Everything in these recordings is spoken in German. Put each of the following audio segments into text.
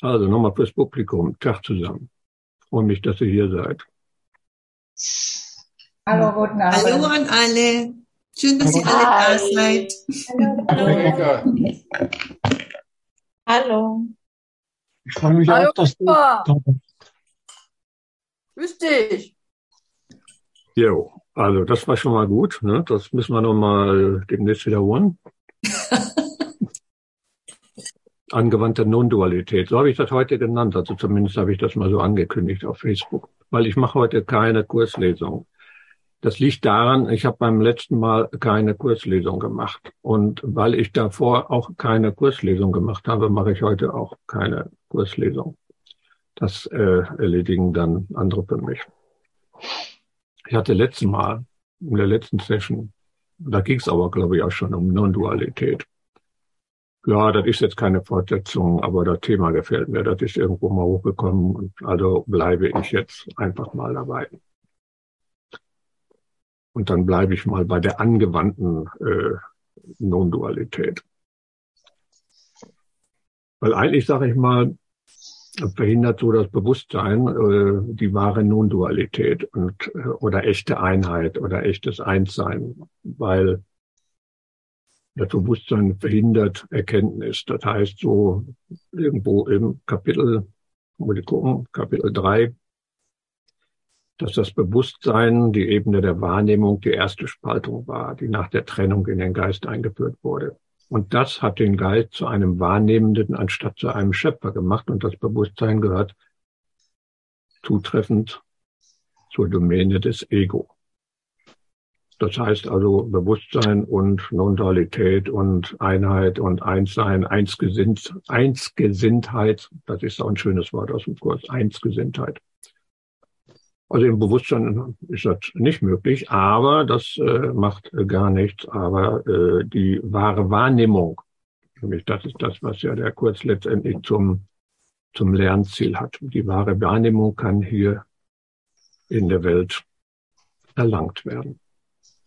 Also nochmal fürs Publikum. Tag zusammen. Freue mich, dass ihr hier seid. Hallo, guten Abend. Hallo an alle. Schön, dass ihr alle da seid. Hallo. Hallo. Ich freue mich Hallo, auch, dass du Opa. da bist. Grüß dich. Jo, also das war schon mal gut. Ne? Das müssen wir nochmal demnächst wiederholen. Angewandte Non-Dualität. So habe ich das heute genannt. Also zumindest habe ich das mal so angekündigt auf Facebook. Weil ich mache heute keine Kurslesung. Das liegt daran, ich habe beim letzten Mal keine Kurslesung gemacht. Und weil ich davor auch keine Kurslesung gemacht habe, mache ich heute auch keine Kurslesung. Das äh, erledigen dann andere für mich. Ich hatte letztes Mal, in der letzten Session, da ging es aber, glaube ich, auch schon um Non-Dualität. Ja, das ist jetzt keine Fortsetzung, aber das Thema gefällt mir. Das ist irgendwo mal hochgekommen und also bleibe ich jetzt einfach mal dabei. Und dann bleibe ich mal bei der angewandten äh, Non-Dualität. Weil eigentlich sage ich mal, verhindert so das Bewusstsein äh, die wahre Non-Dualität und äh, oder echte Einheit oder echtes Einssein, weil das Bewusstsein verhindert Erkenntnis. Das heißt so irgendwo im Kapitel, muss ich gucken, Kapitel drei, dass das Bewusstsein die Ebene der Wahrnehmung die erste Spaltung war, die nach der Trennung in den Geist eingeführt wurde. Und das hat den Geist zu einem Wahrnehmenden anstatt zu einem Schöpfer gemacht. Und das Bewusstsein gehört zutreffend zur Domäne des Ego. Das heißt also Bewusstsein und Non-Dualität und Einheit und Einssein, Einsgesinnt, Einsgesinntheit, das ist auch ein schönes Wort aus dem Kurs, Einsgesinntheit. Also im Bewusstsein ist das nicht möglich, aber das äh, macht gar nichts. Aber äh, die wahre Wahrnehmung, nämlich das ist das, was ja der Kurs letztendlich zum, zum Lernziel hat. Die wahre Wahrnehmung kann hier in der Welt erlangt werden,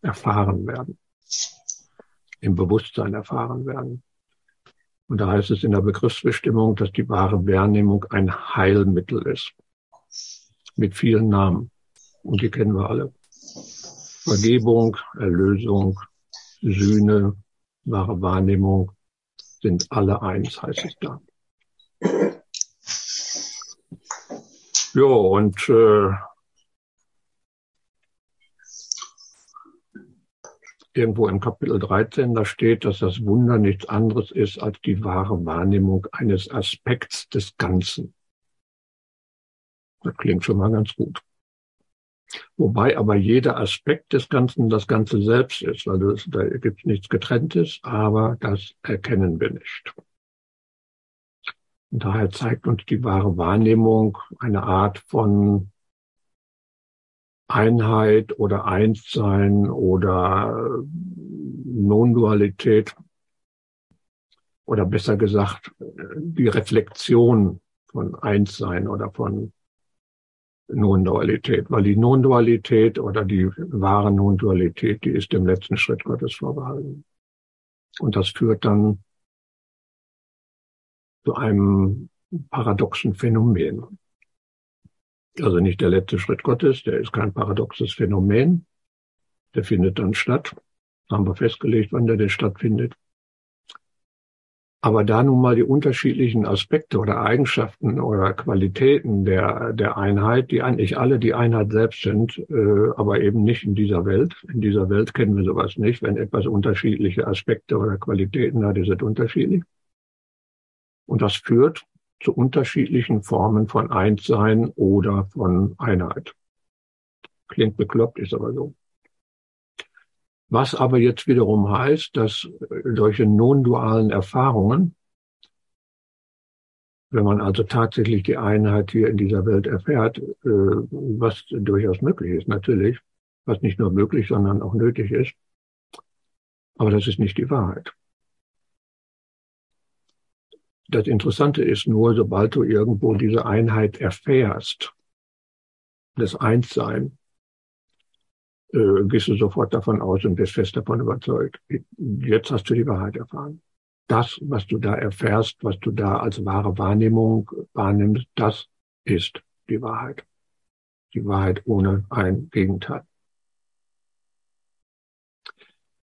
erfahren werden, im Bewusstsein erfahren werden. Und da heißt es in der Begriffsbestimmung, dass die wahre Wahrnehmung ein Heilmittel ist mit vielen Namen. Und die kennen wir alle. Vergebung, Erlösung, Sühne, wahre Wahrnehmung sind alle eins, heißt es da. Jo, und äh, irgendwo im Kapitel 13, da steht, dass das Wunder nichts anderes ist als die wahre Wahrnehmung eines Aspekts des Ganzen. Das klingt schon mal ganz gut. Wobei aber jeder Aspekt des Ganzen das Ganze selbst ist, weil das, da gibt es nichts Getrenntes, aber das erkennen wir nicht. Und daher zeigt uns die wahre Wahrnehmung eine Art von Einheit oder Einssein oder Non-Dualität oder besser gesagt die Reflexion von Einssein oder von Non-Dualität, weil die Non-Dualität oder die wahre Non-Dualität, die ist dem letzten Schritt Gottes vorbehalten. Und das führt dann zu einem paradoxen Phänomen. Also nicht der letzte Schritt Gottes, der ist kein paradoxes Phänomen, der findet dann statt. Haben wir festgelegt, wann der denn stattfindet. Aber da nun mal die unterschiedlichen Aspekte oder Eigenschaften oder Qualitäten der, der Einheit, die eigentlich alle die Einheit selbst sind, äh, aber eben nicht in dieser Welt. In dieser Welt kennen wir sowas nicht. Wenn etwas unterschiedliche Aspekte oder Qualitäten hat, ist es unterschiedlich. Und das führt zu unterschiedlichen Formen von Einssein oder von Einheit. Klingt bekloppt, ist aber so. Was aber jetzt wiederum heißt, dass solche non-dualen Erfahrungen, wenn man also tatsächlich die Einheit hier in dieser Welt erfährt, äh, was durchaus möglich ist, natürlich, was nicht nur möglich, sondern auch nötig ist, aber das ist nicht die Wahrheit. Das Interessante ist nur, sobald du irgendwo diese Einheit erfährst, das Einssein, äh, gehst du sofort davon aus und bist fest davon überzeugt. Jetzt hast du die Wahrheit erfahren. das, was du da erfährst, was du da als wahre Wahrnehmung wahrnimmst, das ist die Wahrheit. Die Wahrheit ohne ein Gegenteil.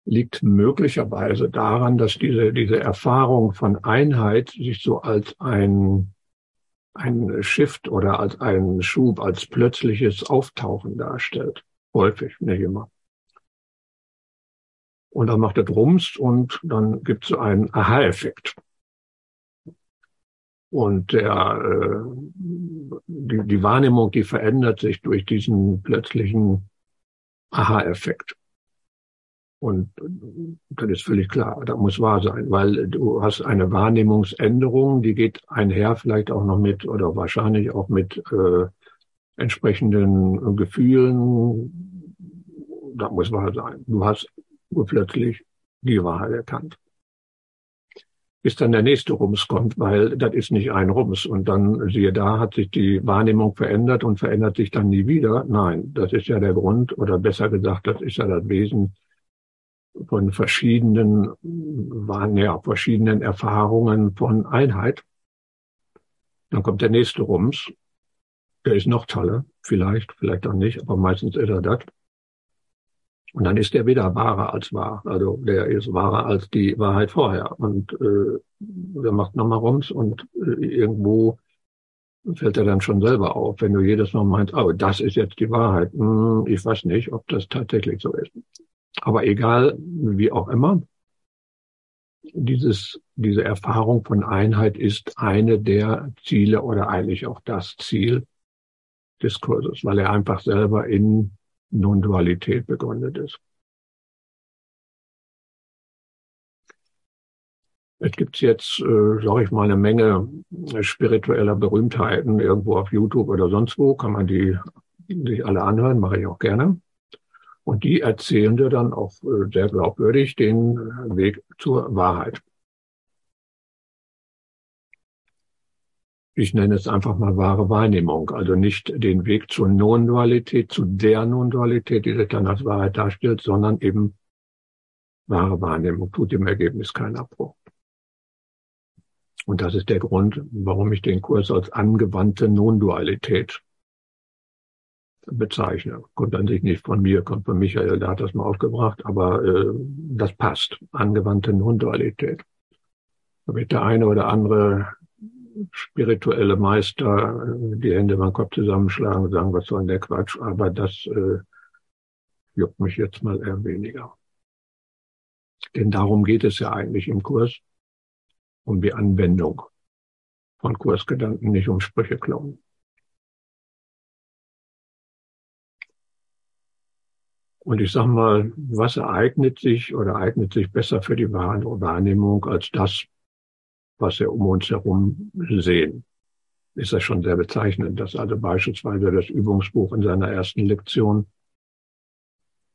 Liegt möglicherweise daran, dass diese, diese Erfahrung von Einheit sich so als ein, ein Shift oder als ein Schub, als plötzliches Auftauchen darstellt. Häufig, nicht immer. Und dann macht er Drums und dann gibt es einen Aha-Effekt. Und der, äh, die, die Wahrnehmung, die verändert sich durch diesen plötzlichen Aha-Effekt. Und das ist völlig klar, das muss wahr sein, weil du hast eine Wahrnehmungsänderung, die geht einher vielleicht auch noch mit oder wahrscheinlich auch mit äh, entsprechenden Gefühlen. Das muss wahr sein. Du hast urplötzlich die Wahrheit erkannt. Bis dann der nächste Rums kommt, weil das ist nicht ein Rums. Und dann, siehe da, hat sich die Wahrnehmung verändert und verändert sich dann nie wieder. Nein, das ist ja der Grund, oder besser gesagt, das ist ja das Wesen von verschiedenen, waren ja verschiedenen Erfahrungen von Einheit. Dann kommt der nächste Rums. Der ist noch toller. Vielleicht, vielleicht auch nicht, aber meistens ist er das. Und dann ist er wieder wahrer als wahr. Also der ist wahrer als die Wahrheit vorher. Und äh, der macht nochmal rums und äh, irgendwo fällt er dann schon selber auf, wenn du jedes Mal meinst, oh, das ist jetzt die Wahrheit. Hm, ich weiß nicht, ob das tatsächlich so ist. Aber egal, wie auch immer, dieses, diese Erfahrung von Einheit ist eine der Ziele oder eigentlich auch das Ziel des Kurses, weil er einfach selber in Non-Dualität begründet ist. Es gibt jetzt, äh, sage ich mal, eine Menge spiritueller Berühmtheiten irgendwo auf YouTube oder sonst wo, kann man die sich alle anhören, mache ich auch gerne. Und die erzählen dir dann auch äh, sehr glaubwürdig den Weg zur Wahrheit. ich nenne es einfach mal wahre Wahrnehmung, also nicht den Weg zur Non-Dualität, zu der Non-Dualität, die sich dann als Wahrheit darstellt, sondern eben wahre Wahrnehmung, tut dem Ergebnis keinen Abbruch. Und das ist der Grund, warum ich den Kurs als angewandte Non-Dualität bezeichne. Kommt an sich nicht von mir, kommt von Michael, der hat das mal aufgebracht, aber äh, das passt. Angewandte Non-Dualität. Da wird der eine oder andere spirituelle Meister die Hände beim Kopf zusammenschlagen und sagen, was soll denn der Quatsch? Aber das äh, juckt mich jetzt mal eher weniger. Denn darum geht es ja eigentlich im Kurs, um die Anwendung von Kursgedanken, nicht um Sprüche klauen. Und ich sag mal, was ereignet sich oder eignet sich besser für die Wahrnehmung als das, was wir um uns herum sehen. Ist das schon sehr bezeichnend, dass also beispielsweise das Übungsbuch in seiner ersten Lektion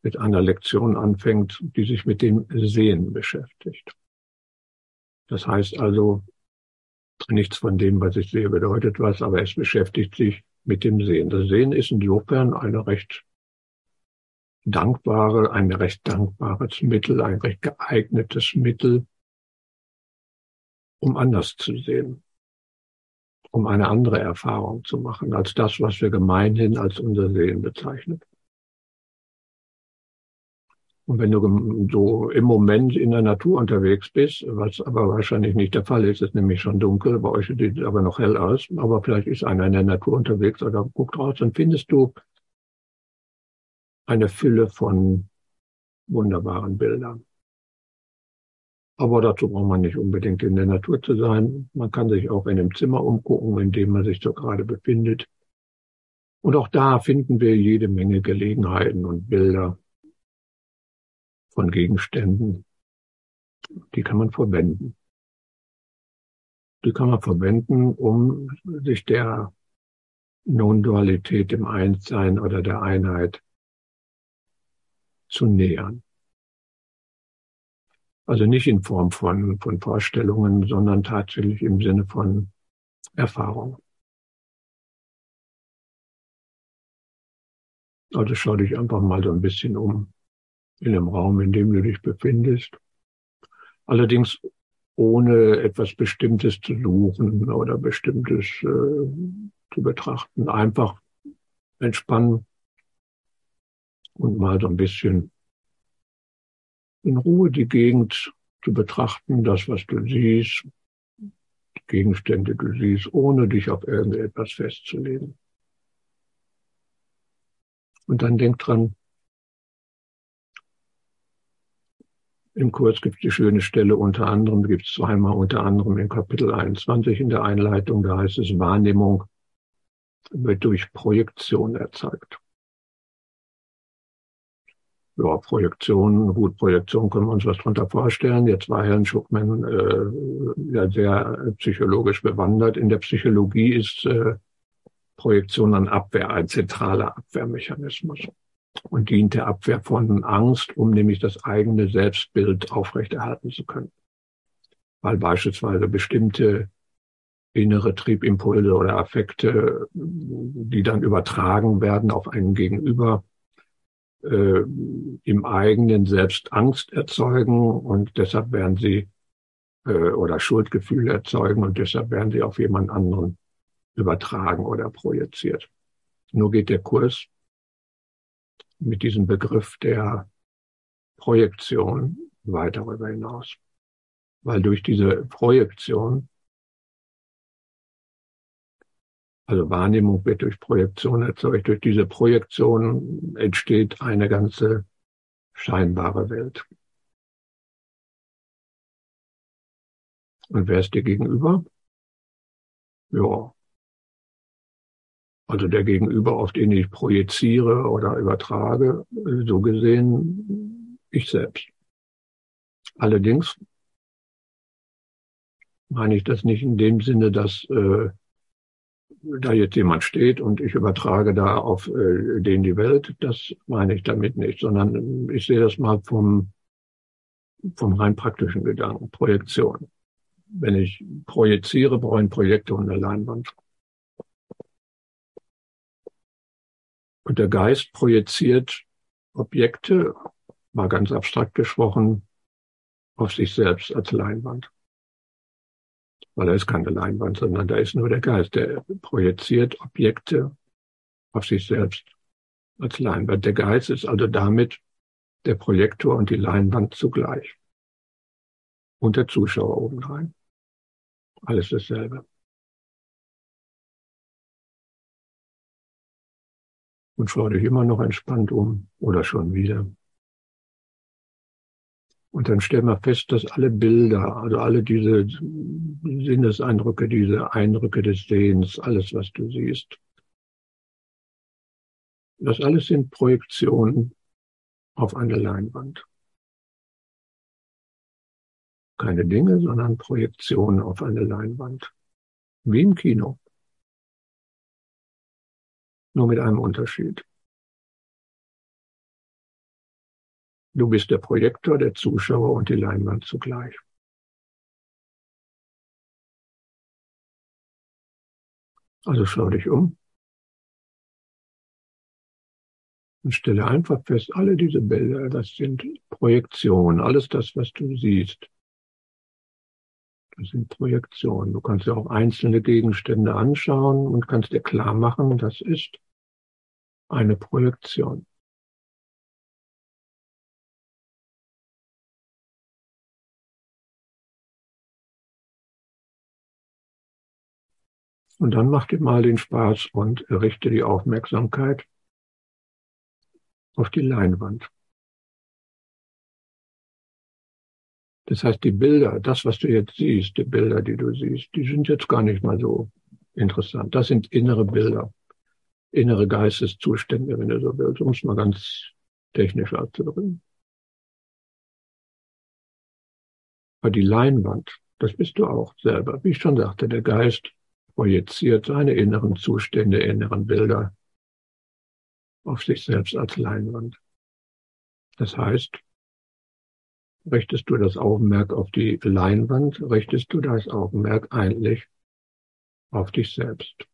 mit einer Lektion anfängt, die sich mit dem Sehen beschäftigt. Das heißt also, nichts von dem, was ich sehe, bedeutet was, aber es beschäftigt sich mit dem Sehen. Das Sehen ist insofern eine recht dankbare, ein recht dankbares Mittel, ein recht geeignetes Mittel, um anders zu sehen, um eine andere Erfahrung zu machen als das, was wir gemeinhin als unser Sehen bezeichnen. Und wenn du so im Moment in der Natur unterwegs bist, was aber wahrscheinlich nicht der Fall ist, ist nämlich schon dunkel, bei euch sieht es aber noch hell aus, aber vielleicht ist einer in der Natur unterwegs oder guckt raus, dann findest du eine Fülle von wunderbaren Bildern. Aber dazu braucht man nicht unbedingt in der Natur zu sein. Man kann sich auch in einem Zimmer umgucken, in dem man sich so gerade befindet. Und auch da finden wir jede Menge Gelegenheiten und Bilder von Gegenständen. Die kann man verwenden. Die kann man verwenden, um sich der Non-Dualität im Einssein oder der Einheit zu nähern. Also nicht in Form von, von Vorstellungen, sondern tatsächlich im Sinne von Erfahrung. Also schau dich einfach mal so ein bisschen um in dem Raum, in dem du dich befindest. Allerdings ohne etwas Bestimmtes zu suchen oder Bestimmtes äh, zu betrachten. Einfach entspannen und mal so ein bisschen in Ruhe die Gegend zu betrachten, das, was du siehst, Gegenstände du siehst, ohne dich auf irgendetwas festzulegen. Und dann denk dran, im Kurs gibt es die schöne Stelle unter anderem, gibt es zweimal unter anderem in Kapitel 21 in der Einleitung, da heißt es Wahrnehmung wird durch Projektion erzeugt. Ja, Projektion, gut, Projektion können wir uns was drunter vorstellen. Jetzt war Herrn Schuckmann äh, ja sehr psychologisch bewandert. In der Psychologie ist äh, Projektion an Abwehr ein zentraler Abwehrmechanismus und dient der Abwehr von Angst, um nämlich das eigene Selbstbild aufrechterhalten zu können. Weil beispielsweise bestimmte innere Triebimpulse oder Affekte, die dann übertragen werden auf einen Gegenüber, äh, im eigenen Selbst Angst erzeugen und deshalb werden sie äh, oder Schuldgefühle erzeugen und deshalb werden sie auf jemand anderen übertragen oder projiziert. Nur geht der Kurs mit diesem Begriff der Projektion weiter darüber hinaus. Weil durch diese Projektion Also Wahrnehmung wird durch Projektion erzeugt. Durch diese Projektion entsteht eine ganze scheinbare Welt. Und wer ist dir gegenüber? Ja. Also der Gegenüber, auf den ich projiziere oder übertrage, so gesehen ich selbst. Allerdings meine ich das nicht in dem Sinne, dass äh, da jetzt jemand steht und ich übertrage da auf äh, den die Welt, das meine ich damit nicht, sondern ich sehe das mal vom, vom rein praktischen Gedanken, Projektion. Wenn ich projiziere, brauche ich Projekte und eine Leinwand. Und der Geist projiziert Objekte, mal ganz abstrakt gesprochen, auf sich selbst als Leinwand weil da ist keine Leinwand, sondern da ist nur der Geist, der projiziert Objekte auf sich selbst als Leinwand. Der Geist ist also damit der Projektor und die Leinwand zugleich. Und der Zuschauer obendrein. Alles dasselbe. Und schau dich immer noch entspannt um oder schon wieder. Und dann stellen wir fest, dass alle Bilder, also alle diese Sinneseindrücke, diese Eindrücke des Sehens, alles, was du siehst, das alles sind Projektionen auf eine Leinwand. Keine Dinge, sondern Projektionen auf eine Leinwand. Wie im Kino. Nur mit einem Unterschied. Du bist der Projektor, der Zuschauer und die Leinwand zugleich. Also schau dich um und stelle einfach fest, alle diese Bilder, das sind Projektionen, alles das, was du siehst. Das sind Projektionen. Du kannst dir auch einzelne Gegenstände anschauen und kannst dir klar machen, das ist eine Projektion. Und dann mach dir mal den Spaß und richte die Aufmerksamkeit auf die Leinwand. Das heißt, die Bilder, das, was du jetzt siehst, die Bilder, die du siehst, die sind jetzt gar nicht mal so interessant. Das sind innere Bilder, innere Geisteszustände, wenn du so willst, um es mal ganz technisch auszudrücken. Aber die Leinwand, das bist du auch selber. Wie ich schon sagte, der Geist projiziert seine inneren Zustände, inneren Bilder auf sich selbst als Leinwand. Das heißt, richtest du das Augenmerk auf die Leinwand, richtest du das Augenmerk eigentlich auf dich selbst.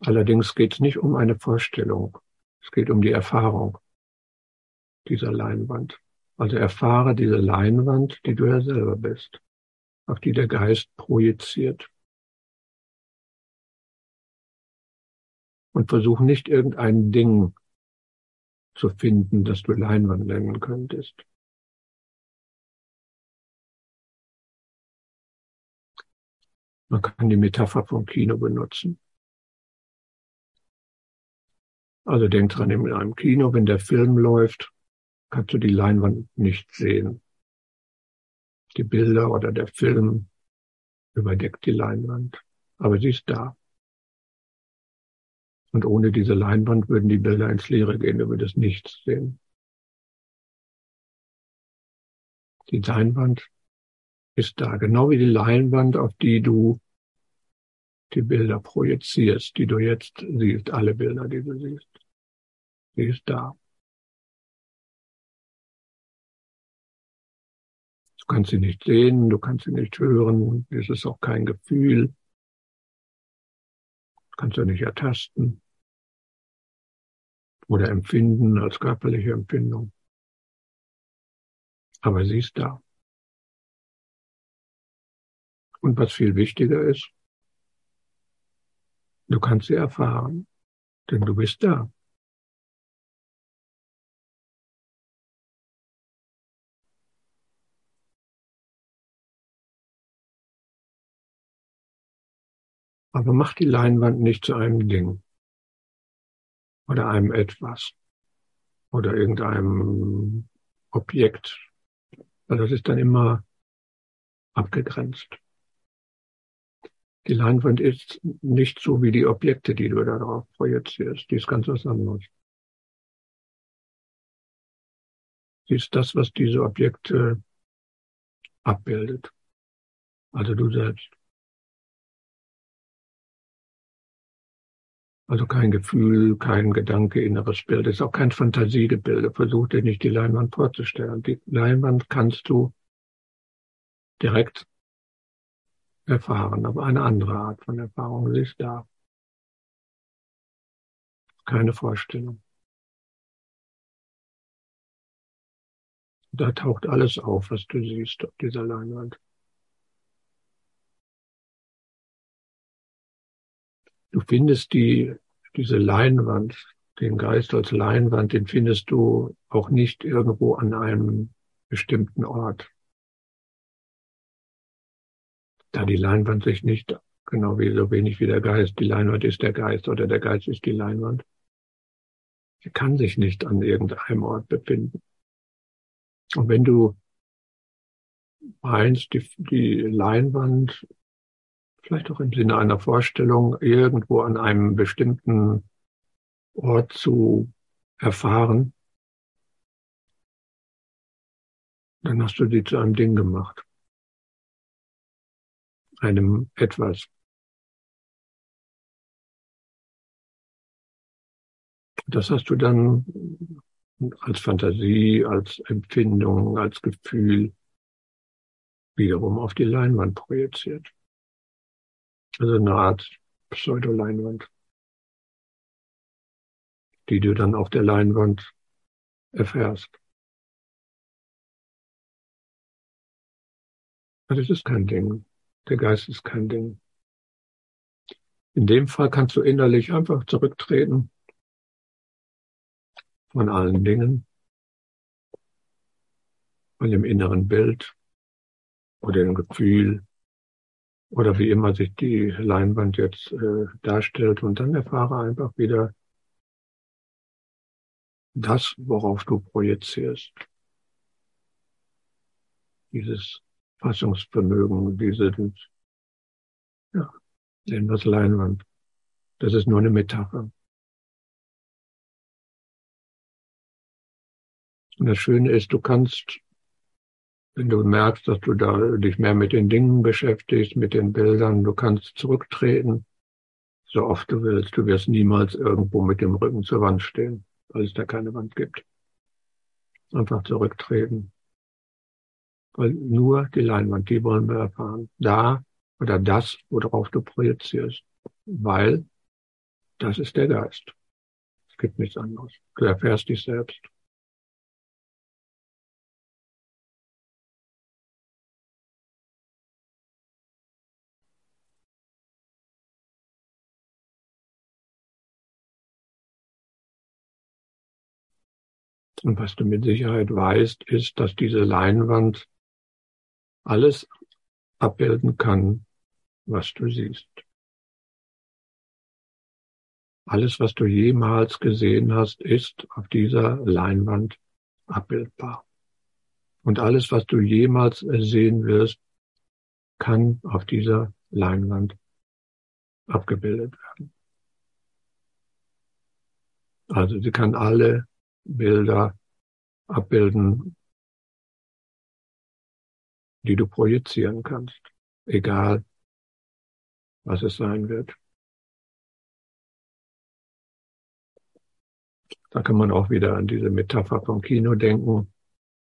Allerdings geht es nicht um eine Vorstellung, es geht um die Erfahrung. dieser Leinwand. Also erfahre diese Leinwand, die du ja selber bist, auf die der Geist projiziert. Und versuch nicht irgendein Ding zu finden, das du Leinwand nennen könntest. Man kann die Metapher vom Kino benutzen. Also denk dran, in einem Kino, wenn der Film läuft, kannst du die Leinwand nicht sehen. Die Bilder oder der Film überdeckt die Leinwand, aber sie ist da. Und ohne diese Leinwand würden die Bilder ins Leere gehen, du würdest nichts sehen. Die Leinwand ist da, genau wie die Leinwand, auf die du die Bilder projizierst, die du jetzt siehst, alle Bilder, die du siehst. Sie ist da. Du kannst sie nicht sehen, du kannst sie nicht hören, es ist auch kein Gefühl. Du kannst sie nicht ertasten oder empfinden als körperliche Empfindung. Aber sie ist da. Und was viel wichtiger ist, du kannst sie erfahren, denn du bist da. Aber mach die Leinwand nicht zu einem Ding oder einem etwas oder irgendeinem Objekt. Weil das ist dann immer abgegrenzt. Die Leinwand ist nicht so wie die Objekte, die du darauf projizierst. Die ist ganz was anderes. Sie ist das, was diese Objekte abbildet. Also du selbst. Also kein Gefühl, kein Gedanke, inneres Bild. Es ist auch kein Fantasiegebilde. Versuch dir nicht die Leinwand vorzustellen. Die Leinwand kannst du direkt erfahren, aber eine andere Art von Erfahrung. Ist da. Keine Vorstellung. Da taucht alles auf, was du siehst auf dieser Leinwand. Du findest die, diese Leinwand, den Geist als Leinwand, den findest du auch nicht irgendwo an einem bestimmten Ort da die Leinwand sich nicht, genau wie so wenig wie der Geist, die Leinwand ist der Geist oder der Geist ist die Leinwand. Sie kann sich nicht an irgendeinem Ort befinden. Und wenn du meinst, die, die Leinwand, vielleicht auch im Sinne einer Vorstellung, irgendwo an einem bestimmten Ort zu erfahren, dann hast du sie zu einem Ding gemacht einem etwas. Das hast du dann als Fantasie, als Empfindung, als Gefühl wiederum auf die Leinwand projiziert. Also eine Art Pseudoleinwand, die du dann auf der Leinwand erfährst. Also es ist kein Ding. Der Geist ist kein Ding. In dem Fall kannst du innerlich einfach zurücktreten von allen Dingen, von dem inneren Bild oder dem Gefühl oder wie immer sich die Leinwand jetzt äh, darstellt und dann erfahre einfach wieder das, worauf du projizierst. Dieses Fassungsvermögen, diese, ja, nennen wir Leinwand. Das ist nur eine Metapher. Und das Schöne ist, du kannst, wenn du merkst, dass du da dich mehr mit den Dingen beschäftigst, mit den Bildern, du kannst zurücktreten, so oft du willst. Du wirst niemals irgendwo mit dem Rücken zur Wand stehen, weil es da keine Wand gibt. Einfach zurücktreten weil nur die Leinwand, die wollen wir erfahren. Da oder das, worauf du projizierst. Weil das ist der Geist. Es gibt nichts anderes. Du erfährst dich selbst. Und was du mit Sicherheit weißt, ist, dass diese Leinwand alles abbilden kann, was du siehst. Alles, was du jemals gesehen hast, ist auf dieser Leinwand abbildbar. Und alles, was du jemals sehen wirst, kann auf dieser Leinwand abgebildet werden. Also sie kann alle Bilder abbilden, die du projizieren kannst, egal was es sein wird. Da kann man auch wieder an diese Metapher vom Kino denken.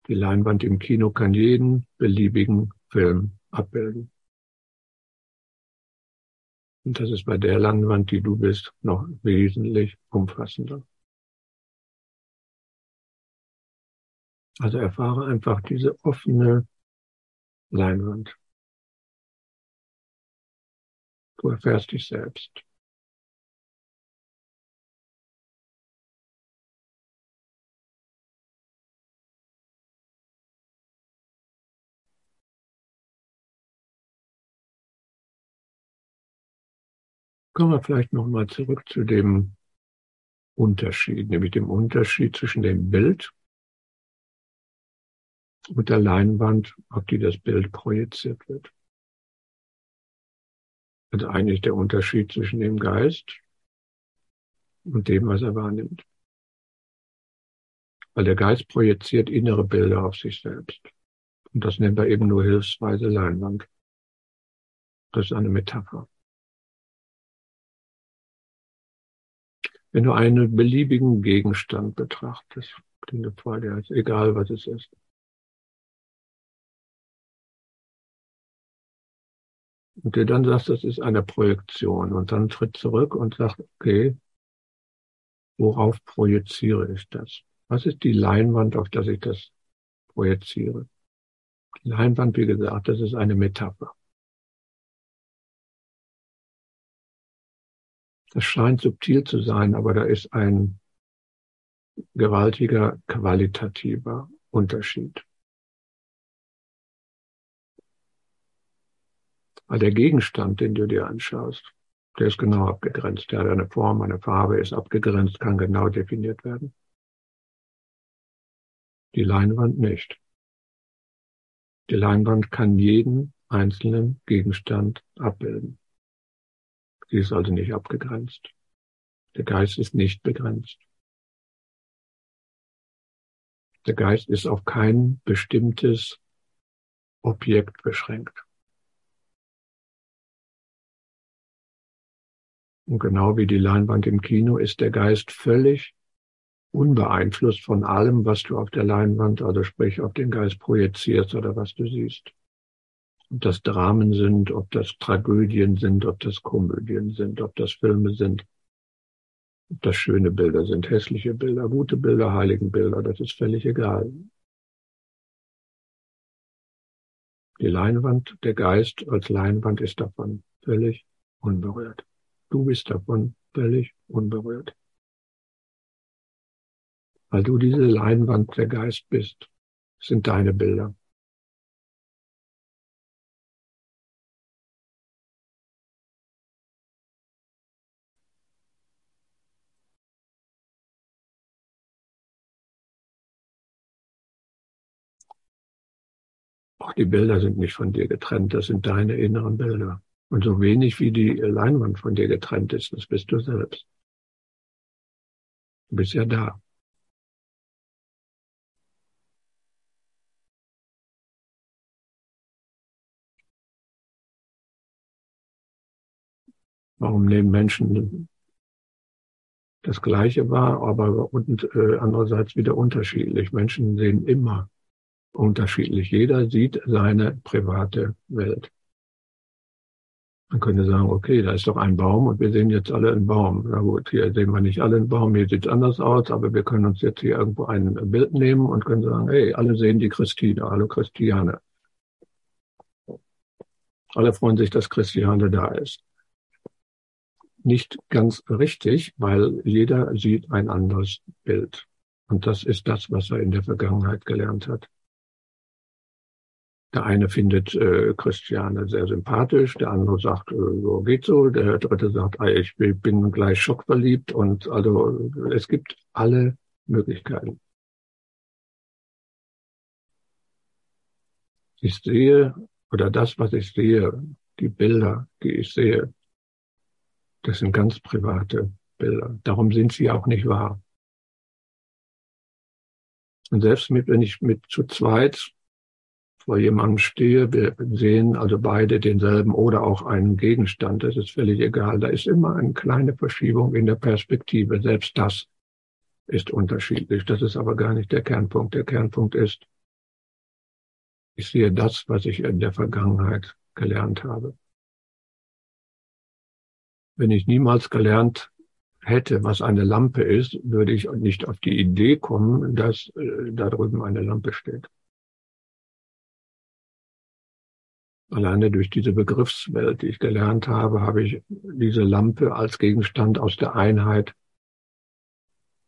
Die Leinwand im Kino kann jeden beliebigen Film abbilden. Und das ist bei der Leinwand, die du bist, noch wesentlich umfassender. Also erfahre einfach diese offene Leinwand. Du erfährst dich selbst. Kommen wir vielleicht nochmal zurück zu dem Unterschied, nämlich dem Unterschied zwischen dem Bild und der Leinwand, auf die das Bild projiziert wird. Also eigentlich der Unterschied zwischen dem Geist und dem, was er wahrnimmt. Weil der Geist projiziert innere Bilder auf sich selbst. Und das nennt er eben nur hilfsweise Leinwand. Das ist eine Metapher. Wenn du einen beliebigen Gegenstand betrachtest, den vor dir ist, egal was es ist, und dir dann sagst, das ist eine Projektion und dann tritt zurück und sagt, okay, worauf projiziere ich das? Was ist die Leinwand, auf der ich das projiziere? Die Leinwand, wie gesagt, das ist eine Metapher. Das scheint subtil zu sein, aber da ist ein gewaltiger qualitativer Unterschied. Weil der Gegenstand, den du dir anschaust, der ist genau abgegrenzt. Der hat eine Form, eine Farbe, ist abgegrenzt, kann genau definiert werden. Die Leinwand nicht. Die Leinwand kann jeden einzelnen Gegenstand abbilden. Sie ist also nicht abgegrenzt. Der Geist ist nicht begrenzt. Der Geist ist auf kein bestimmtes Objekt beschränkt. Und genau wie die Leinwand im Kino ist der Geist völlig unbeeinflusst von allem, was du auf der Leinwand, also sprich auf den Geist projizierst oder was du siehst ob das Dramen sind, ob das Tragödien sind, ob das Komödien sind, ob das Filme sind, ob das schöne Bilder sind, hässliche Bilder, gute Bilder, heiligen Bilder, das ist völlig egal. Die Leinwand, der Geist als Leinwand ist davon völlig unberührt. Du bist davon völlig unberührt. Weil du diese Leinwand der Geist bist, sind deine Bilder. Auch die Bilder sind nicht von dir getrennt, das sind deine inneren Bilder. Und so wenig wie die Leinwand von dir getrennt ist, das bist du selbst. Du bist ja da. Warum nehmen Menschen das Gleiche wahr, aber und, äh, andererseits wieder unterschiedlich? Menschen sehen immer unterschiedlich. Jeder sieht seine private Welt. Man könnte sagen, okay, da ist doch ein Baum und wir sehen jetzt alle einen Baum. Na gut, hier sehen wir nicht alle einen Baum, hier sieht es anders aus, aber wir können uns jetzt hier irgendwo ein Bild nehmen und können sagen, hey, alle sehen die Christine, hallo Christiane. Alle freuen sich, dass Christiane da ist. Nicht ganz richtig, weil jeder sieht ein anderes Bild. Und das ist das, was er in der Vergangenheit gelernt hat. Der eine findet äh, Christiane sehr sympathisch, der andere sagt, äh, so geht so, der dritte sagt, ah, ich bin gleich schockverliebt und also es gibt alle Möglichkeiten. Ich sehe, oder das, was ich sehe, die Bilder, die ich sehe, das sind ganz private Bilder. Darum sind sie auch nicht wahr. Und selbst mit, wenn ich mit zu zweit vor jemandem stehe, wir sehen also beide denselben oder auch einen Gegenstand, das ist völlig egal. Da ist immer eine kleine Verschiebung in der Perspektive. Selbst das ist unterschiedlich. Das ist aber gar nicht der Kernpunkt. Der Kernpunkt ist, ich sehe das, was ich in der Vergangenheit gelernt habe. Wenn ich niemals gelernt hätte, was eine Lampe ist, würde ich nicht auf die Idee kommen, dass äh, da drüben eine Lampe steht. Alleine durch diese Begriffswelt, die ich gelernt habe, habe ich diese Lampe als Gegenstand aus der Einheit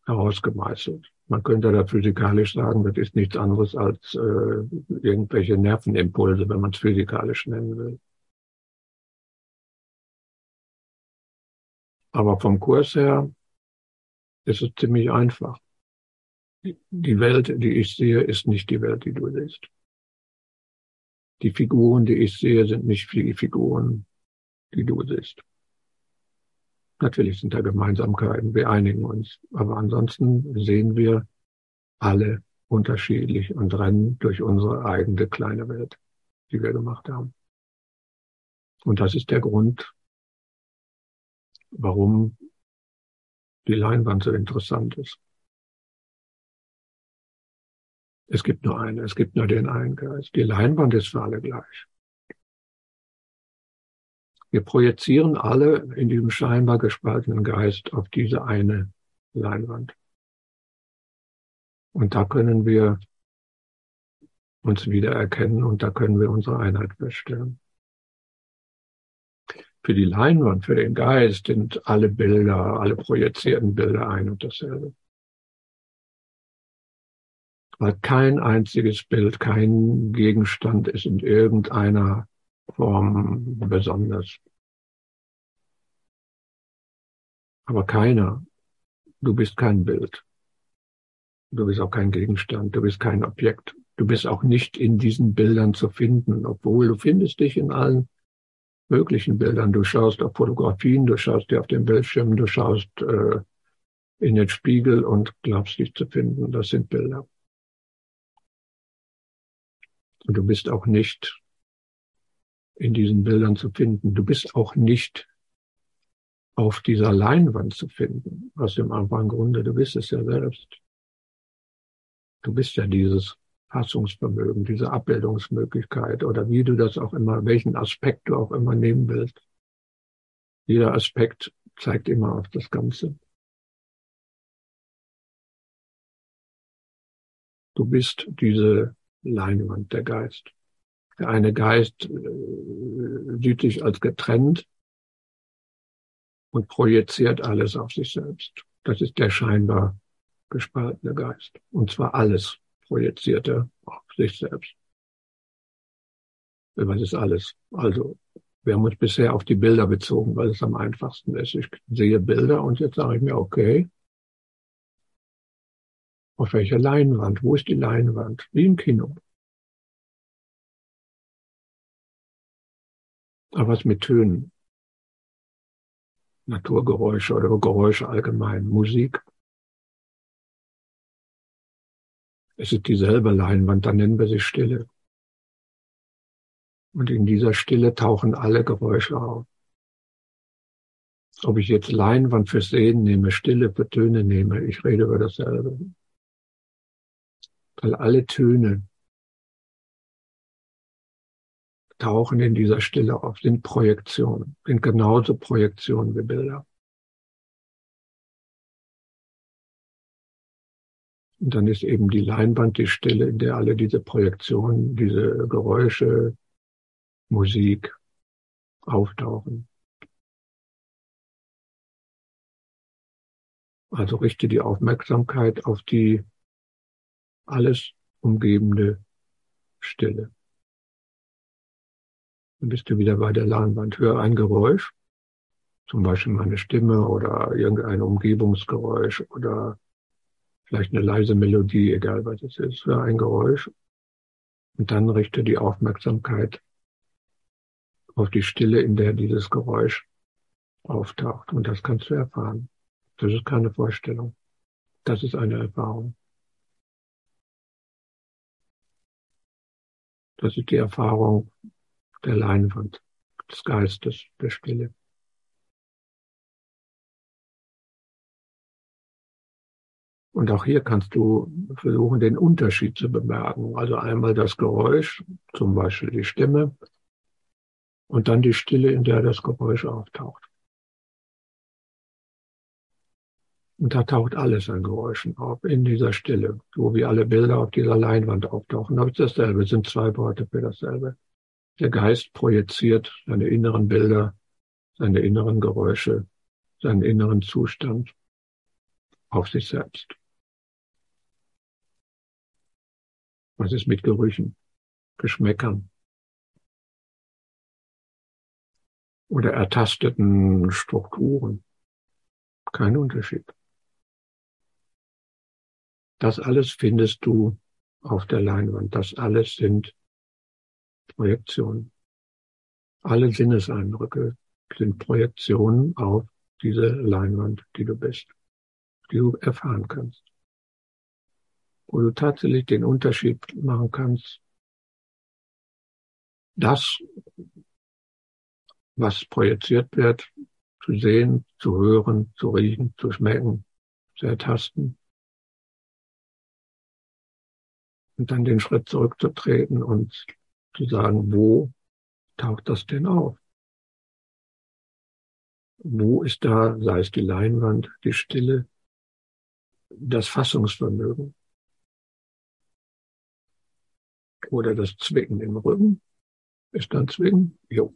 herausgemeißelt. Man könnte da physikalisch sagen, das ist nichts anderes als äh, irgendwelche Nervenimpulse, wenn man es physikalisch nennen will. Aber vom Kurs her ist es ziemlich einfach. Die Welt, die ich sehe, ist nicht die Welt, die du siehst. Die Figuren, die ich sehe, sind nicht die Figuren, die du siehst. Natürlich sind da Gemeinsamkeiten, wir einigen uns. Aber ansonsten sehen wir alle unterschiedlich und rennen durch unsere eigene kleine Welt, die wir gemacht haben. Und das ist der Grund, warum die Leinwand so interessant ist. Es gibt nur eine, es gibt nur den einen Geist. Die Leinwand ist für alle gleich. Wir projizieren alle in diesem scheinbar gespaltenen Geist auf diese eine Leinwand. Und da können wir uns wiedererkennen und da können wir unsere Einheit feststellen. Für die Leinwand, für den Geist sind alle Bilder, alle projizierten Bilder ein und dasselbe. Weil kein einziges Bild, kein Gegenstand ist in irgendeiner Form besonders. Aber keiner. Du bist kein Bild. Du bist auch kein Gegenstand. Du bist kein Objekt. Du bist auch nicht in diesen Bildern zu finden, obwohl du findest dich in allen möglichen Bildern. Du schaust auf Fotografien, du schaust dir auf den Bildschirm, du schaust äh, in den Spiegel und glaubst dich zu finden. Das sind Bilder. Und du bist auch nicht in diesen Bildern zu finden. Du bist auch nicht auf dieser Leinwand zu finden, aus dem Anfang Grunde, du bist es ja selbst. Du bist ja dieses Fassungsvermögen, diese Abbildungsmöglichkeit oder wie du das auch immer, welchen Aspekt du auch immer nehmen willst. Jeder Aspekt zeigt immer auf das Ganze. Du bist diese Leinwand, der Geist. Der eine Geist äh, sieht sich als getrennt und projiziert alles auf sich selbst. Das ist der scheinbar gespaltene Geist. Und zwar alles projiziert er auf sich selbst. Was ist alles? Also, wir haben uns bisher auf die Bilder bezogen, weil es am einfachsten ist. Ich sehe Bilder und jetzt sage ich mir, okay, auf welcher Leinwand? Wo ist die Leinwand? Wie im Kino. Aber was mit Tönen? Naturgeräusche oder Geräusche allgemein, Musik. Es ist dieselbe Leinwand, dann nennen wir sie Stille. Und in dieser Stille tauchen alle Geräusche auf. Ob ich jetzt Leinwand für Sehen nehme, Stille für Töne nehme, ich rede über dasselbe. Weil alle Töne tauchen in dieser Stille auf, sind Projektionen, sind genauso Projektionen wie Bilder. Und dann ist eben die Leinwand die Stille, in der alle diese Projektionen, diese Geräusche, Musik auftauchen. Also richte die Aufmerksamkeit auf die alles umgebende Stille. Dann bist du wieder bei der Leinwand. Hör ein Geräusch, zum Beispiel meine Stimme oder irgendein Umgebungsgeräusch oder vielleicht eine leise Melodie, egal was es ist. Hör ein Geräusch und dann richte die Aufmerksamkeit auf die Stille, in der dieses Geräusch auftaucht. Und das kannst du erfahren. Das ist keine Vorstellung. Das ist eine Erfahrung. Das ist die Erfahrung der Leinwand, des Geistes, der Stille. Und auch hier kannst du versuchen, den Unterschied zu bemerken. Also einmal das Geräusch, zum Beispiel die Stimme, und dann die Stille, in der das Geräusch auftaucht. Und da taucht alles an Geräuschen auf, in dieser Stille, so wie alle Bilder auf dieser Leinwand auftauchen. Aber es ist dasselbe, es sind zwei Worte für dasselbe. Der Geist projiziert seine inneren Bilder, seine inneren Geräusche, seinen inneren Zustand auf sich selbst. Was ist mit Gerüchen, Geschmäckern oder ertasteten Strukturen? Kein Unterschied. Das alles findest du auf der Leinwand. Das alles sind Projektionen. Alle Sinneseindrücke sind Projektionen auf diese Leinwand, die du bist, die du erfahren kannst. Wo du tatsächlich den Unterschied machen kannst, das, was projiziert wird, zu sehen, zu hören, zu riechen, zu schmecken, zu ertasten, und dann den Schritt zurückzutreten und zu sagen, wo taucht das denn auf? Wo ist da, sei es die Leinwand, die Stille, das Fassungsvermögen oder das Zwicken im Rücken? Ist dann Zwicken? Jo.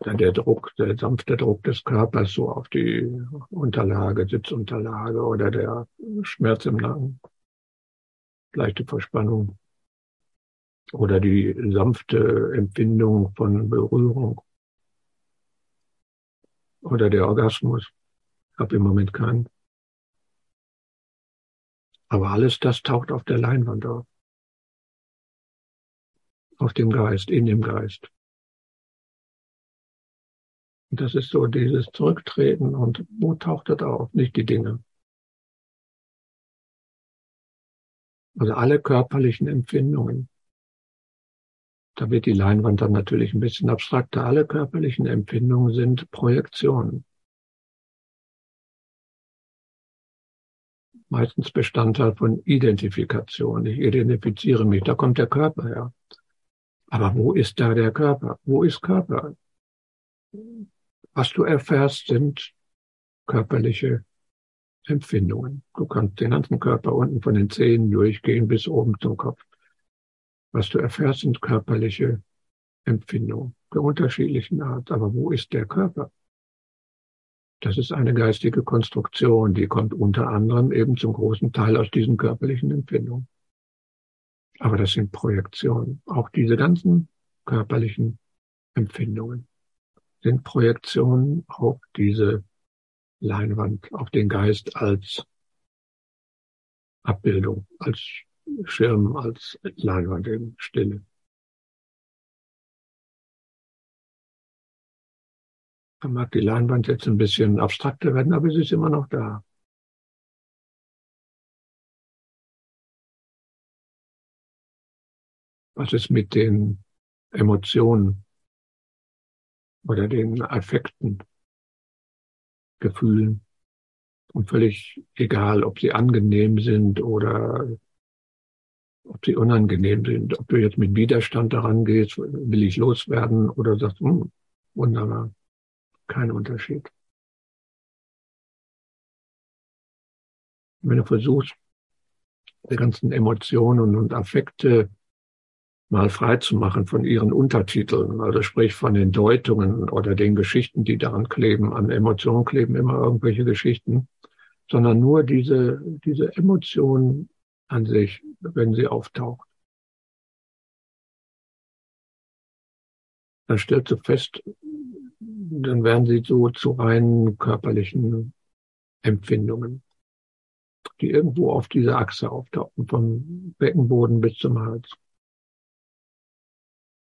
Dann der Druck, der sanfte Druck des Körpers so auf die Unterlage, Sitzunterlage oder der Schmerz im Nacken, leichte Verspannung oder die sanfte Empfindung von Berührung oder der Orgasmus. Ich habe im Moment keinen. Aber alles das taucht auf der Leinwand auf. Auf dem Geist, in dem Geist. Das ist so dieses Zurücktreten und wo taucht das auf? Nicht die Dinge. Also alle körperlichen Empfindungen. Da wird die Leinwand dann natürlich ein bisschen abstrakter. Alle körperlichen Empfindungen sind Projektionen. Meistens Bestandteil von Identifikation. Ich identifiziere mich, da kommt der Körper her. Aber wo ist da der Körper? Wo ist Körper? Was du erfährst, sind körperliche Empfindungen. Du kannst den ganzen Körper unten von den Zehen durchgehen bis oben zum Kopf. Was du erfährst, sind körperliche Empfindungen der unterschiedlichen Art. Aber wo ist der Körper? Das ist eine geistige Konstruktion, die kommt unter anderem eben zum großen Teil aus diesen körperlichen Empfindungen. Aber das sind Projektionen. Auch diese ganzen körperlichen Empfindungen sind Projektionen auf diese Leinwand, auf den Geist als Abbildung, als Schirm, als Leinwand in Stille. Da mag die Leinwand jetzt ein bisschen abstrakter werden, aber sie ist immer noch da. Was ist mit den Emotionen? Oder den Affekten, Gefühlen. Und völlig egal, ob sie angenehm sind oder ob sie unangenehm sind. Ob du jetzt mit Widerstand daran gehst, will ich loswerden oder sagst, hm, wunderbar, kein Unterschied. Wenn du versuchst, die ganzen Emotionen und Affekte mal frei zu machen von ihren Untertiteln, also sprich von den Deutungen oder den Geschichten, die daran kleben. An Emotionen kleben immer irgendwelche Geschichten. sondern nur diese, diese Emotion an sich, wenn sie auftaucht. Dann stellt sie fest, dann werden sie so zu reinen körperlichen Empfindungen, die irgendwo auf dieser Achse auftauchen, vom Beckenboden bis zum Hals.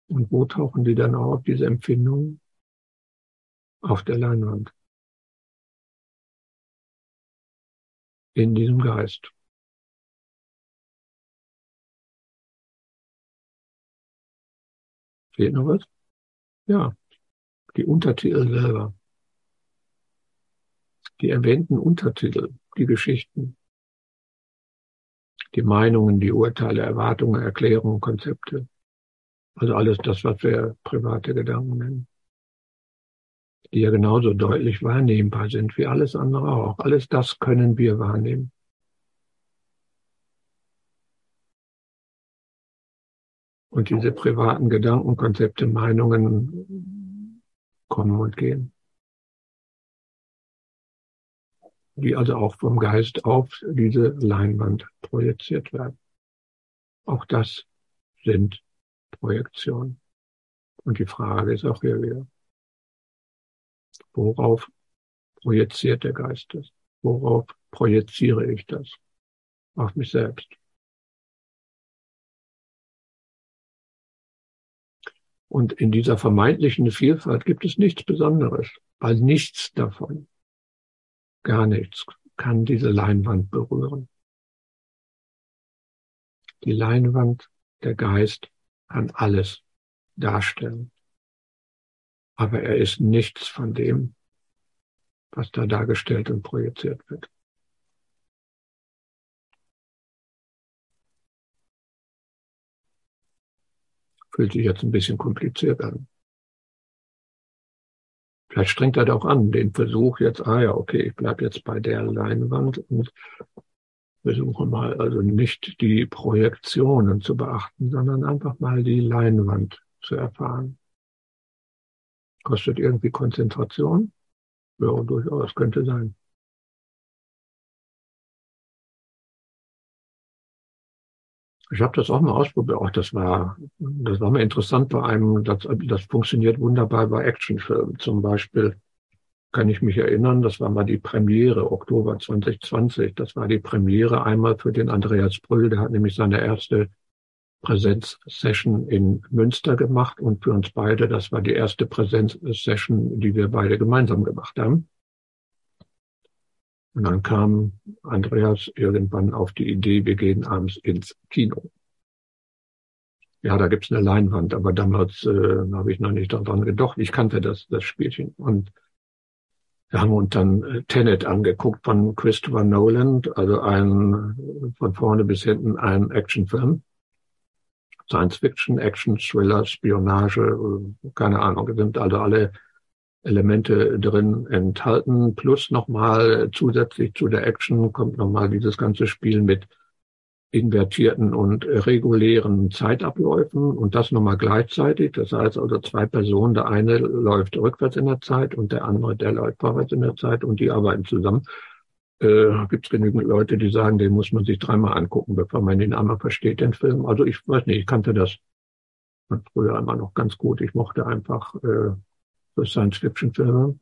Und wo tauchen die dann auf, diese Empfindungen? Auf der Leinwand. In diesem Geist. Fehlt noch was? Ja, die Untertitel selber. Die erwähnten Untertitel, die Geschichten, die Meinungen, die Urteile, Erwartungen, Erklärungen, Konzepte. Also alles das, was wir private Gedanken nennen. Die ja genauso deutlich wahrnehmbar sind wie alles andere auch. Alles das können wir wahrnehmen. Und diese privaten Gedanken, Konzepte, Meinungen kommen und gehen. Die also auch vom Geist auf diese Leinwand projiziert werden. Auch das sind Projektionen. Und die Frage ist auch hier wieder, worauf projiziert der Geist das? Worauf projiziere ich das? Auf mich selbst. Und in dieser vermeintlichen Vielfalt gibt es nichts Besonderes, weil nichts davon, gar nichts, kann diese Leinwand berühren. Die Leinwand, der Geist kann alles darstellen. Aber er ist nichts von dem, was da dargestellt und projiziert wird. Fühlt sich jetzt ein bisschen kompliziert an. Vielleicht strengt er doch an, den Versuch jetzt, ah ja, okay, ich bleib jetzt bei der Leinwand und versuche mal also nicht die Projektionen zu beachten, sondern einfach mal die Leinwand zu erfahren. Kostet irgendwie Konzentration? Ja, durchaus könnte sein. Ich habe das auch mal ausprobiert. Auch das war, das war mal interessant bei einem, das, das funktioniert wunderbar bei Actionfilmen. Zum Beispiel kann ich mich erinnern, das war mal die Premiere, Oktober 2020. Das war die Premiere einmal für den Andreas Brüll. Der hat nämlich seine erste Präsenzsession in Münster gemacht und für uns beide, das war die erste Präsenzsession, die wir beide gemeinsam gemacht haben. Und dann kam Andreas irgendwann auf die Idee, wir gehen abends ins Kino. Ja, da gibt's eine Leinwand, aber damals äh, habe ich noch nicht daran gedacht. Ich kannte das, das Spielchen. Und wir haben uns dann äh, Tenet angeguckt von Christopher Nolan, also ein von vorne bis hinten ein Actionfilm. Science Fiction, Action, Thriller, Spionage, äh, keine Ahnung, sind also alle Elemente drin enthalten. Plus nochmal zusätzlich zu der Action kommt nochmal dieses ganze Spiel mit invertierten und regulären Zeitabläufen und das nochmal gleichzeitig. Das heißt also zwei Personen, der eine läuft rückwärts in der Zeit und der andere, der läuft vorwärts in der Zeit und die arbeiten zusammen. Äh, Gibt es genügend Leute, die sagen, den muss man sich dreimal angucken, bevor man den einmal versteht, den Film. Also ich weiß nicht, ich kannte das früher immer noch ganz gut. Ich mochte einfach äh, Science-Fiction-Filme.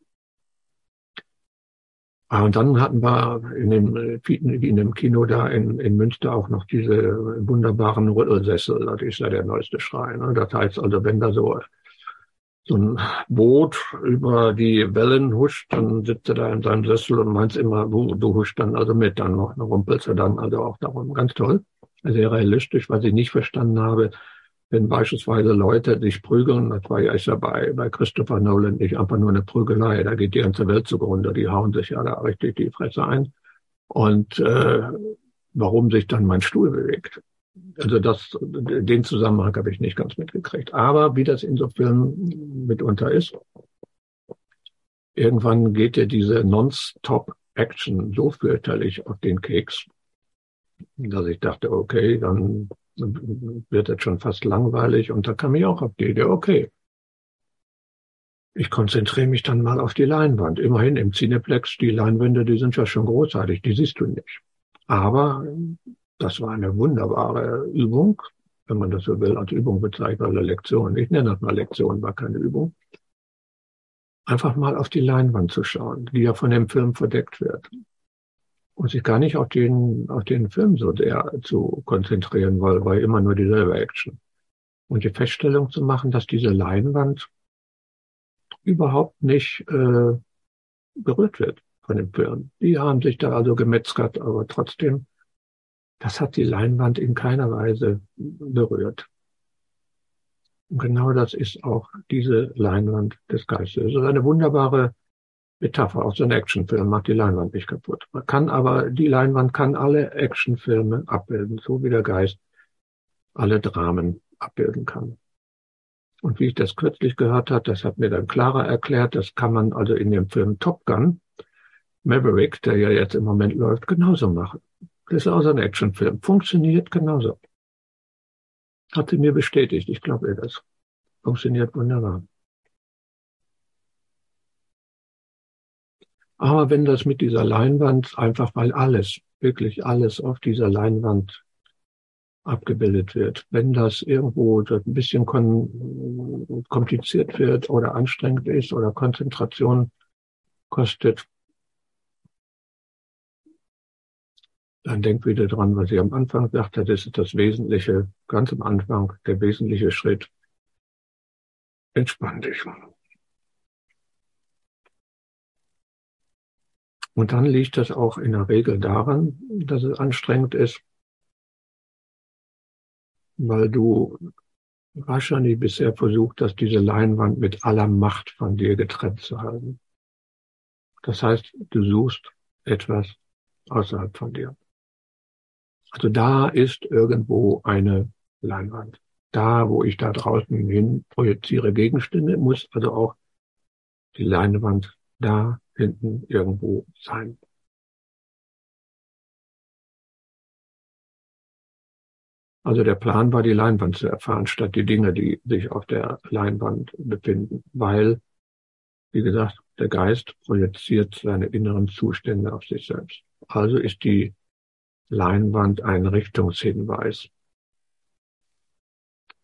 Ah, und dann hatten wir in dem, in dem Kino da in, in Münster auch noch diese wunderbaren Rüttelsessel. Das ist ja der neueste Schrei. Ne? Das heißt also, wenn da so, so ein Boot über die Wellen huscht, dann sitzt er da in seinem Sessel und meint immer, du, du huscht dann also mit, dann rumpelst du dann also auch darum. Ganz toll. Sehr realistisch, was ich nicht verstanden habe wenn beispielsweise Leute sich prügeln, das war ja, ist ja bei, bei Christopher Nolan nicht einfach nur eine Prügelei, da geht die ganze Welt zugrunde, die hauen sich ja da richtig die Fresse ein. Und äh, warum sich dann mein Stuhl bewegt. Also das, den Zusammenhang habe ich nicht ganz mitgekriegt. Aber wie das in so Filmen mitunter ist, irgendwann geht dir diese Non-Stop-Action so fürchterlich auf den Keks, dass ich dachte, okay, dann wird jetzt schon fast langweilig und da kam ich auch auf die Idee, okay, ich konzentriere mich dann mal auf die Leinwand. Immerhin im Cineplex, die Leinwände, die sind ja schon großartig, die siehst du nicht. Aber das war eine wunderbare Übung, wenn man das so will, als Übung bezeichnet oder Lektion. Ich nenne das mal Lektion, war keine Übung. Einfach mal auf die Leinwand zu schauen, die ja von dem Film verdeckt wird. Und sich gar nicht auf den, auf den Film so sehr zu konzentrieren, weil, weil immer nur dieselbe Action. Und die Feststellung zu machen, dass diese Leinwand überhaupt nicht äh, berührt wird von dem Film. Die haben sich da also gemetzgert, aber trotzdem, das hat die Leinwand in keiner Weise berührt. Und genau das ist auch diese Leinwand des Geistes. Es ist eine wunderbare Metapher. Auch so ein Actionfilm macht die Leinwand nicht kaputt. Man kann aber, die Leinwand kann alle Actionfilme abbilden, so wie der Geist alle Dramen abbilden kann. Und wie ich das kürzlich gehört habe, das hat mir dann Clara erklärt, das kann man also in dem Film Top Gun, Maverick, der ja jetzt im Moment läuft, genauso machen. Das ist auch so ein Actionfilm. Funktioniert genauso. Hat sie mir bestätigt. Ich glaube ihr das. Funktioniert wunderbar. Aber wenn das mit dieser Leinwand einfach, weil alles, wirklich alles auf dieser Leinwand abgebildet wird. Wenn das irgendwo ein bisschen kompliziert wird oder anstrengend ist oder Konzentration kostet, dann denkt wieder dran, was ich am Anfang sagte, das ist das Wesentliche, ganz am Anfang, der wesentliche Schritt. Entspann dich. Und dann liegt das auch in der Regel daran, dass es anstrengend ist, weil du wahrscheinlich bisher versucht hast, diese Leinwand mit aller Macht von dir getrennt zu halten. Das heißt, du suchst etwas außerhalb von dir. Also da ist irgendwo eine Leinwand. Da, wo ich da draußen hin projiziere Gegenstände, muss also auch die Leinwand da hinten irgendwo sein. Also der Plan war, die Leinwand zu erfahren, statt die Dinge, die sich auf der Leinwand befinden, weil, wie gesagt, der Geist projiziert seine inneren Zustände auf sich selbst. Also ist die Leinwand ein Richtungshinweis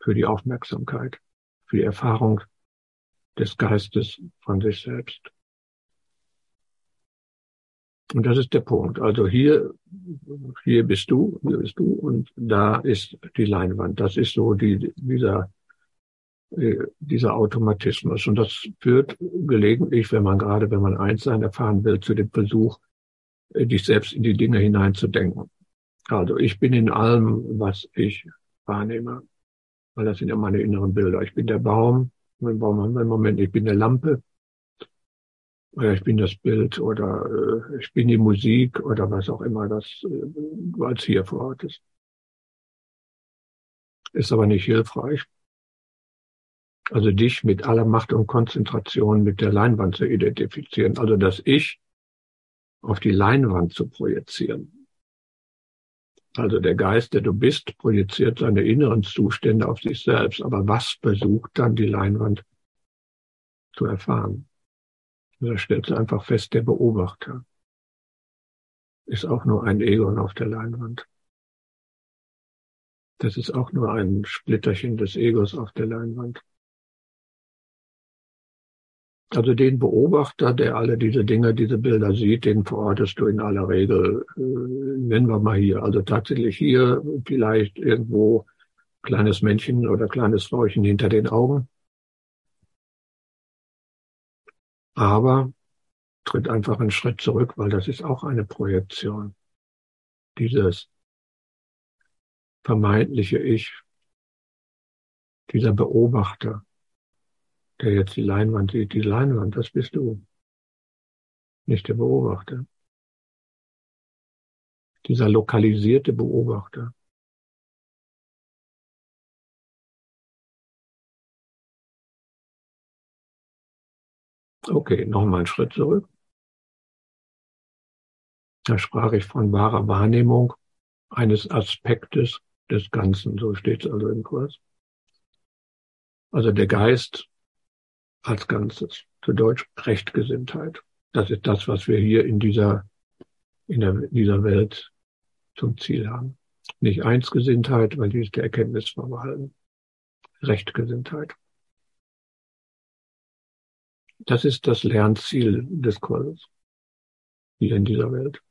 für die Aufmerksamkeit, für die Erfahrung des Geistes von sich selbst. Und das ist der Punkt. Also hier, hier bist du, hier bist du und da ist die Leinwand. Das ist so die, dieser, äh, dieser Automatismus. Und das führt gelegentlich, wenn man gerade, wenn man eins sein erfahren will, zu dem Versuch, äh, dich selbst in die Dinge hineinzudenken. Also ich bin in allem, was ich wahrnehme. Weil das sind ja meine inneren Bilder. Ich bin der Baum, mein Baum haben wir im Moment, ich bin der Lampe, oder ich bin das Bild oder äh, ich bin die Musik oder was auch immer das äh, als hier vor Ort ist. Ist aber nicht hilfreich. Also dich mit aller Macht und Konzentration mit der Leinwand zu identifizieren. Also das Ich auf die Leinwand zu projizieren. Also der Geist, der du bist, projiziert seine inneren Zustände auf sich selbst. Aber was versucht dann die Leinwand zu erfahren? Da stellt einfach fest, der Beobachter ist auch nur ein Egon auf der Leinwand. Das ist auch nur ein Splitterchen des Egos auf der Leinwand. Also den Beobachter, der alle diese Dinge, diese Bilder sieht, den verortest du in aller Regel, äh, nennen wir mal hier, also tatsächlich hier vielleicht irgendwo kleines Männchen oder kleines Frauchen hinter den Augen. Aber tritt einfach einen Schritt zurück, weil das ist auch eine Projektion. Dieses vermeintliche Ich, dieser Beobachter, der jetzt die Leinwand sieht, die Leinwand, das bist du, nicht der Beobachter. Dieser lokalisierte Beobachter. Okay, nochmal einen Schritt zurück. Da sprach ich von wahrer Wahrnehmung eines Aspektes des Ganzen. So steht es also im Kurs. Also der Geist als Ganzes. Zu Deutsch Rechtgesinntheit. Das ist das, was wir hier in dieser, in, der, dieser Welt zum Ziel haben. Nicht Einsgesinntheit, weil die ist der Erkenntnis verwalten. Rechtgesinntheit. Das ist das Lernziel des Kurses hier in dieser Welt.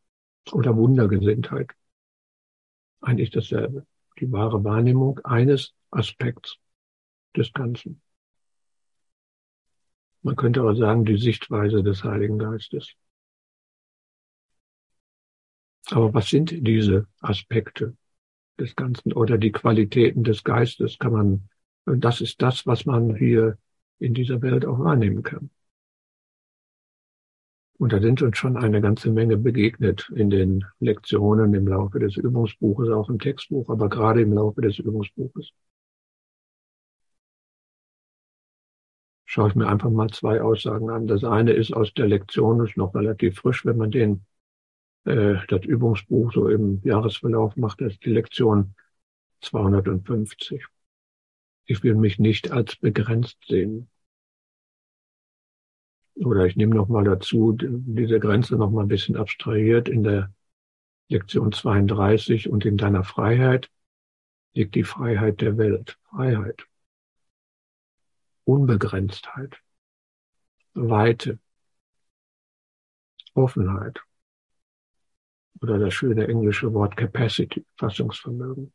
Oder Wundergesinntheit. Eigentlich dasselbe. Die wahre Wahrnehmung eines Aspekts des Ganzen. Man könnte auch sagen, die Sichtweise des Heiligen Geistes. Aber was sind diese Aspekte des Ganzen oder die Qualitäten des Geistes? Kann man, das ist das, was man hier in dieser Welt auch wahrnehmen kann. Und da sind uns schon eine ganze Menge begegnet in den Lektionen im Laufe des Übungsbuches, auch im Textbuch, aber gerade im Laufe des Übungsbuches. Schaue ich mir einfach mal zwei Aussagen an. Das eine ist aus der Lektion, ist noch relativ frisch, wenn man den, äh, das Übungsbuch so im Jahresverlauf macht, das ist die Lektion 250. Ich will mich nicht als begrenzt sehen oder ich nehme noch mal dazu diese Grenze noch mal ein bisschen abstrahiert in der Lektion 32 und in deiner Freiheit liegt die Freiheit der Welt. Freiheit. Unbegrenztheit. Weite. Offenheit. Oder das schöne englische Wort Capacity, Fassungsvermögen.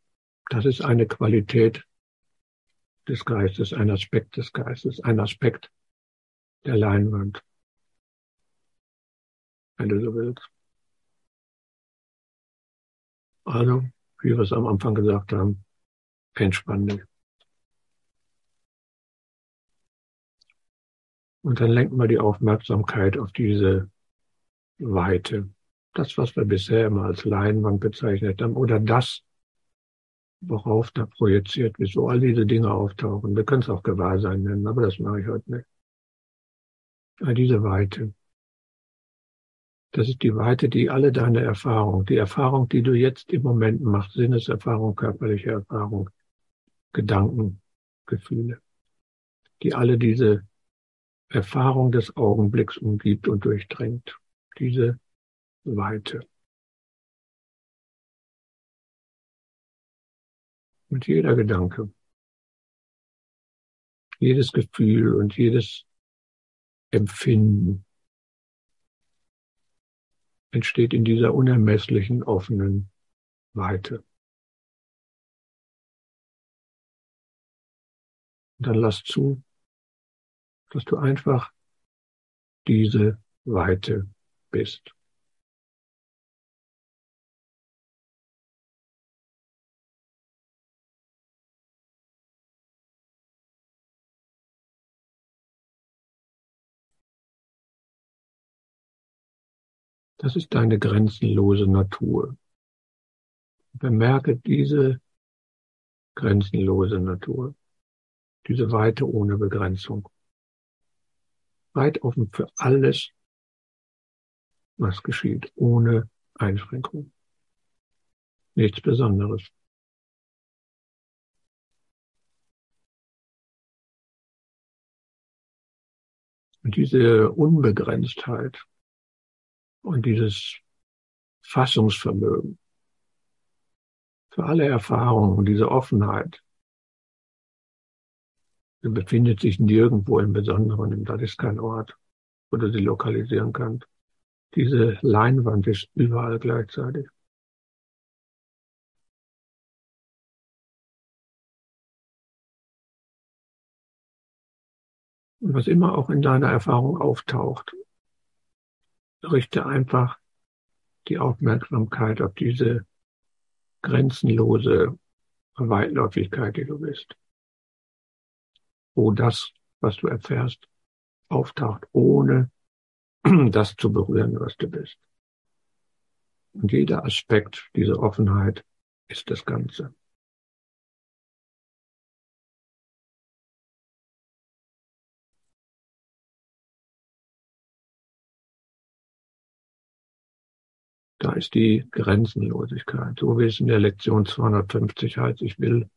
Das ist eine Qualität des Geistes, ein Aspekt des Geistes, ein Aspekt der Leinwand. Wenn du so willst. Also, wie wir es am Anfang gesagt haben, entspann dich. Und dann lenken wir die Aufmerksamkeit auf diese Weite. Das, was wir bisher immer als Leinwand bezeichnet haben, oder das, worauf da projiziert wird, wo all diese Dinge auftauchen. Wir können es auch Gewahrsein nennen, aber das mache ich heute nicht diese Weite. Das ist die Weite, die alle deine Erfahrung, die Erfahrung, die du jetzt im Moment machst, Sinneserfahrung, körperliche Erfahrung, Gedanken, Gefühle, die alle diese Erfahrung des Augenblicks umgibt und durchdringt. Diese Weite. Und jeder Gedanke, jedes Gefühl und jedes Empfinden entsteht in dieser unermesslichen offenen Weite. Und dann lass zu, dass du einfach diese Weite bist. Das ist deine grenzenlose Natur. Bemerke diese grenzenlose Natur, diese Weite ohne Begrenzung. Weit offen für alles, was geschieht, ohne Einschränkung. Nichts Besonderes. Und diese Unbegrenztheit, und dieses Fassungsvermögen für alle Erfahrungen, diese Offenheit, sie befindet sich nirgendwo im Besonderen, das ist kein Ort, wo du sie lokalisieren kannst. Diese Leinwand ist überall gleichzeitig. Und was immer auch in deiner Erfahrung auftaucht, richte einfach die Aufmerksamkeit auf diese grenzenlose Weitläufigkeit, die du bist. Wo das, was du erfährst, auftaucht, ohne das zu berühren, was du bist. Und jeder Aspekt dieser Offenheit ist das Ganze. Ist die Grenzenlosigkeit. So wie es in der Lektion 250 heißt, ich will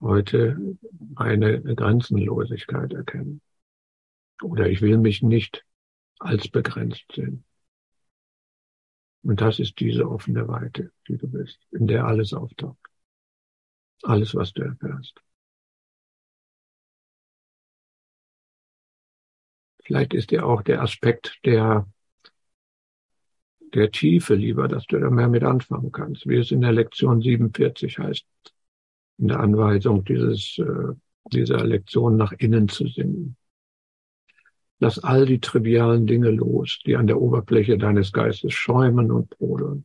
heute eine Grenzenlosigkeit erkennen. Oder ich will mich nicht als begrenzt sehen. Und das ist diese offene Weite, die du bist, in der alles auftaucht. Alles, was du erfährst. Vielleicht ist dir auch der Aspekt der, der Tiefe lieber, dass du da mehr mit anfangen kannst, wie es in der Lektion 47 heißt, in der Anweisung dieses, äh, dieser Lektion nach innen zu sinnen. Lass all die trivialen Dinge los, die an der Oberfläche deines Geistes schäumen und brodeln.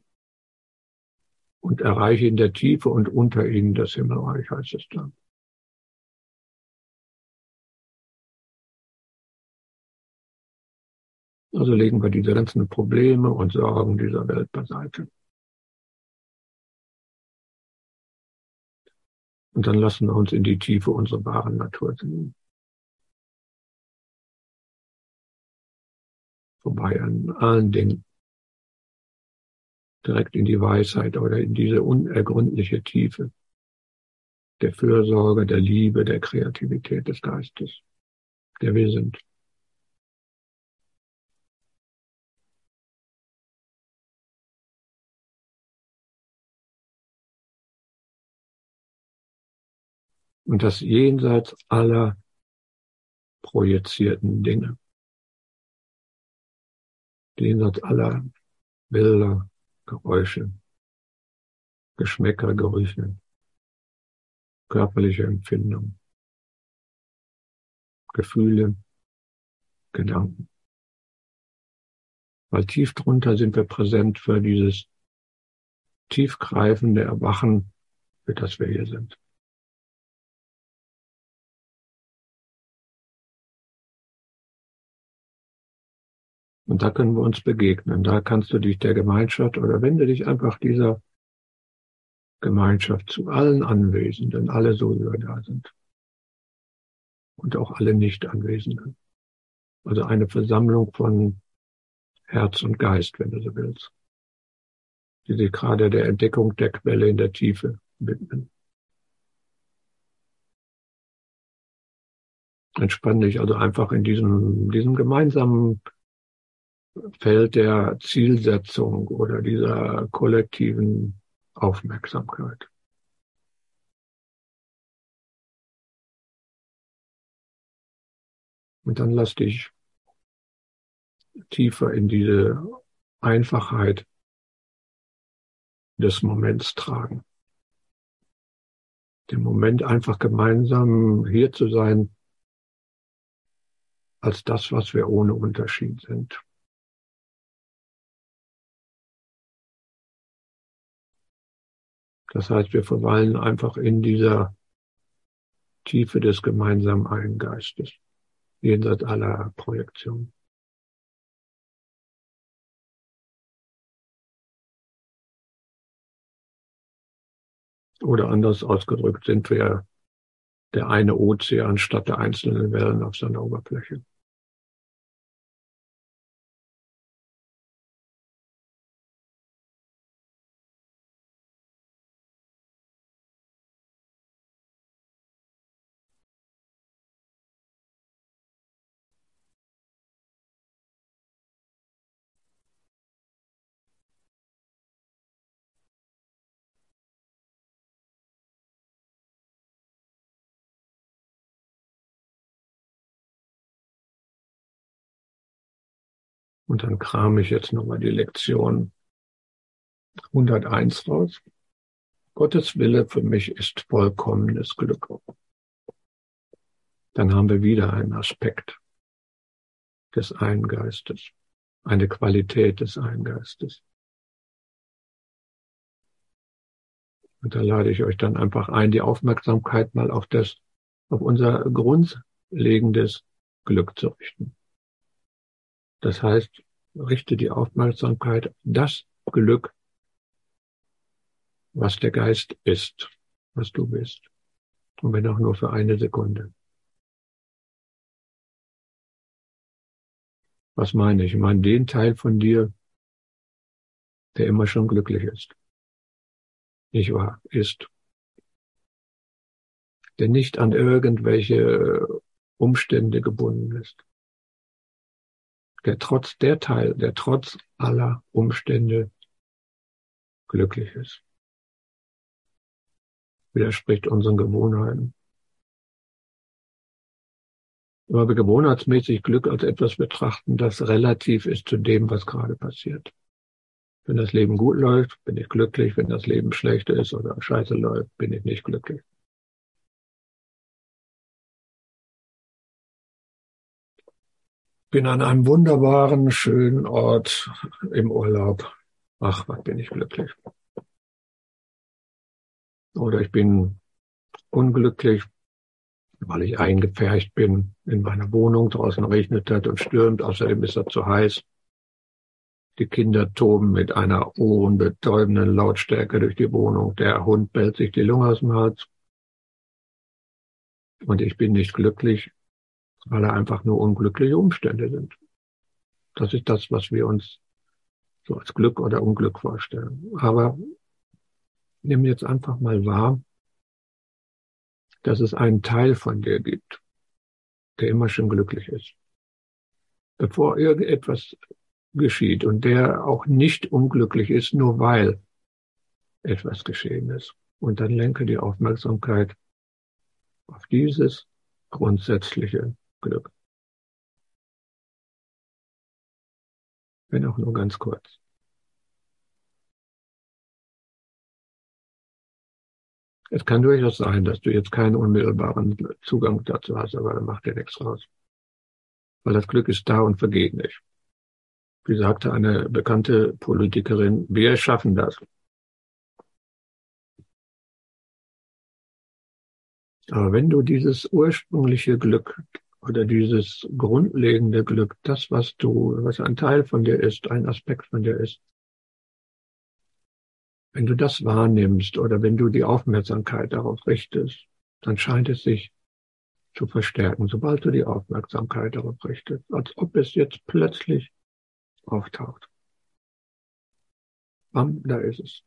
Und erreiche in der Tiefe und unter ihnen das Himmelreich, heißt es dann. Also legen wir diese ganzen Probleme und Sorgen dieser Welt beiseite. Und dann lassen wir uns in die Tiefe unserer wahren Natur sehen. Vorbei an allen Dingen. Direkt in die Weisheit oder in diese unergründliche Tiefe der Fürsorge, der Liebe, der Kreativität des Geistes, der wir sind. Und das jenseits aller projizierten Dinge. Jenseits aller Bilder, Geräusche, Geschmäcker, Gerüche, körperliche Empfindung, Gefühle, Gedanken. Weil tief drunter sind wir präsent für dieses tiefgreifende Erwachen, für das wir hier sind. Da können wir uns begegnen. Da kannst du dich der Gemeinschaft oder wende dich einfach dieser Gemeinschaft zu allen Anwesenden, alle so, wie wir da sind. Und auch alle Nicht-Anwesenden. Also eine Versammlung von Herz und Geist, wenn du so willst. Die sich gerade der Entdeckung der Quelle in der Tiefe widmen. Entspann dich also einfach in diesem, diesem gemeinsamen Feld der Zielsetzung oder dieser kollektiven Aufmerksamkeit. Und dann lass dich tiefer in diese Einfachheit des Moments tragen. Den Moment einfach gemeinsam hier zu sein, als das, was wir ohne Unterschied sind. Das heißt, wir verweilen einfach in dieser Tiefe des gemeinsamen einen Geistes, jenseits aller Projektion. Oder anders ausgedrückt sind wir der eine Ozean statt der einzelnen Wellen auf seiner Oberfläche. Und dann kram ich jetzt nochmal die Lektion 101 raus. Gottes Wille für mich ist vollkommenes Glück. Dann haben wir wieder einen Aspekt des Eingeistes, eine Qualität des Eingeistes. Und da lade ich euch dann einfach ein, die Aufmerksamkeit mal auf das, auf unser grundlegendes Glück zu richten. Das heißt, richte die Aufmerksamkeit auf das Glück, was der Geist ist, was du bist. Und wenn auch nur für eine Sekunde. Was meine ich? Ich meine den Teil von dir, der immer schon glücklich ist. Nicht wahr? Ist. Der nicht an irgendwelche Umstände gebunden ist der trotz der Teil, der trotz aller Umstände glücklich ist. Widerspricht unseren Gewohnheiten. Weil wir gewohnheitsmäßig Glück als etwas betrachten, das relativ ist zu dem, was gerade passiert. Wenn das Leben gut läuft, bin ich glücklich. Wenn das Leben schlecht ist oder scheiße läuft, bin ich nicht glücklich. Bin an einem wunderbaren, schönen Ort im Urlaub. Ach, was bin ich glücklich. Oder ich bin unglücklich, weil ich eingepfercht bin in meiner Wohnung. Draußen regnet es und stürmt, außerdem ist es zu heiß. Die Kinder toben mit einer ohrenbetäubenden Lautstärke durch die Wohnung. Der Hund bellt sich die Lunge aus dem Hals. Und ich bin nicht glücklich, weil er einfach nur unglückliche Umstände sind. Das ist das, was wir uns so als Glück oder Unglück vorstellen. Aber nimm jetzt einfach mal wahr, dass es einen Teil von dir gibt, der immer schon glücklich ist. Bevor irgendetwas geschieht und der auch nicht unglücklich ist, nur weil etwas geschehen ist. Und dann lenke die Aufmerksamkeit auf dieses grundsätzliche Glück. Wenn auch nur ganz kurz. Es kann durchaus sein, dass du jetzt keinen unmittelbaren Zugang dazu hast, aber dann macht dir nichts raus. Weil das Glück ist da und vergeht nicht. Wie sagte eine bekannte Politikerin, wir schaffen das. Aber wenn du dieses ursprüngliche Glück oder dieses grundlegende Glück, das, was du, was ein Teil von dir ist, ein Aspekt von dir ist, wenn du das wahrnimmst oder wenn du die Aufmerksamkeit darauf richtest, dann scheint es sich zu verstärken, sobald du die Aufmerksamkeit darauf richtest, als ob es jetzt plötzlich auftaucht. Bam, da ist es.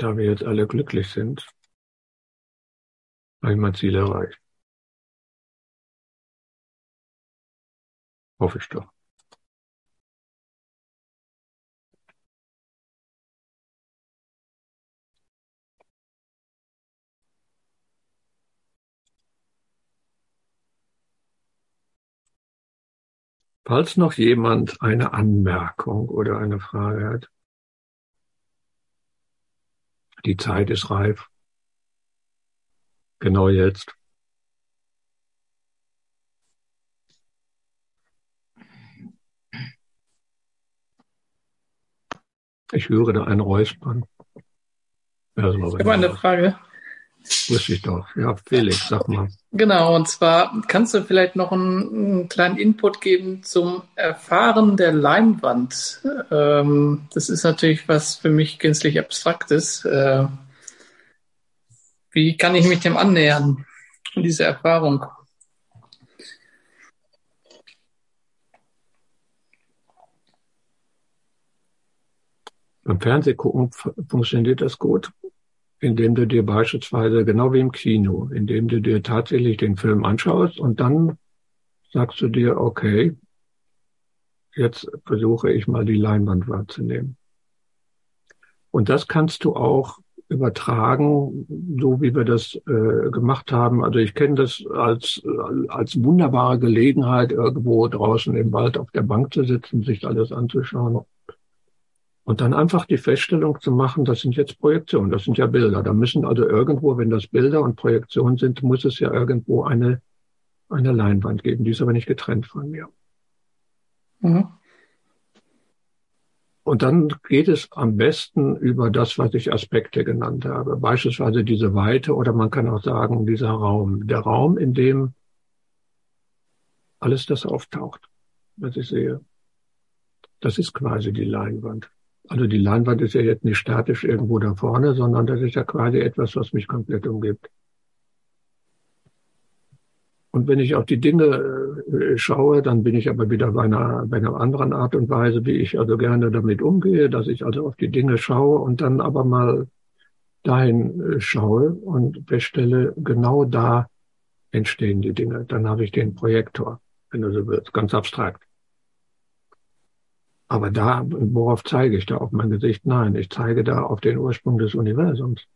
Da wir jetzt alle glücklich sind, habe ich mein Ziel erreicht. Hoffe ich doch. Falls noch jemand eine Anmerkung oder eine Frage hat, die Zeit ist reif. Genau jetzt. Ich höre da ein Räuspern. Ja, ich habe eine Frage. Wusste ich doch. Ja, Felix, sag mal. Genau, und zwar kannst du vielleicht noch einen, einen kleinen Input geben zum Erfahren der Leinwand. Ähm, das ist natürlich was für mich gänzlich Abstraktes. Äh, wie kann ich mich dem annähern, diese Erfahrung? Beim Fernsehgucken funktioniert das gut indem du dir beispielsweise, genau wie im Kino, indem du dir tatsächlich den Film anschaust und dann sagst du dir, okay, jetzt versuche ich mal die Leinwand wahrzunehmen. Und das kannst du auch übertragen, so wie wir das äh, gemacht haben. Also ich kenne das als, als wunderbare Gelegenheit, irgendwo draußen im Wald auf der Bank zu sitzen, sich alles anzuschauen. Und dann einfach die Feststellung zu machen, das sind jetzt Projektionen, das sind ja Bilder. Da müssen also irgendwo, wenn das Bilder und Projektionen sind, muss es ja irgendwo eine, eine Leinwand geben. Die ist aber nicht getrennt von mir. Mhm. Und dann geht es am besten über das, was ich Aspekte genannt habe. Beispielsweise diese Weite oder man kann auch sagen, dieser Raum. Der Raum, in dem alles das auftaucht, was ich sehe. Das ist quasi die Leinwand. Also die Leinwand ist ja jetzt nicht statisch irgendwo da vorne, sondern das ist ja quasi etwas, was mich komplett umgibt. Und wenn ich auf die Dinge äh, schaue, dann bin ich aber wieder bei einer, bei einer anderen Art und Weise, wie ich also gerne damit umgehe, dass ich also auf die Dinge schaue und dann aber mal dahin äh, schaue und feststelle, genau da entstehen die Dinge. Dann habe ich den Projektor, wenn du so willst, ganz abstrakt. Aber da, worauf zeige ich da? Auf mein Gesicht? Nein, ich zeige da auf den Ursprung des Universums.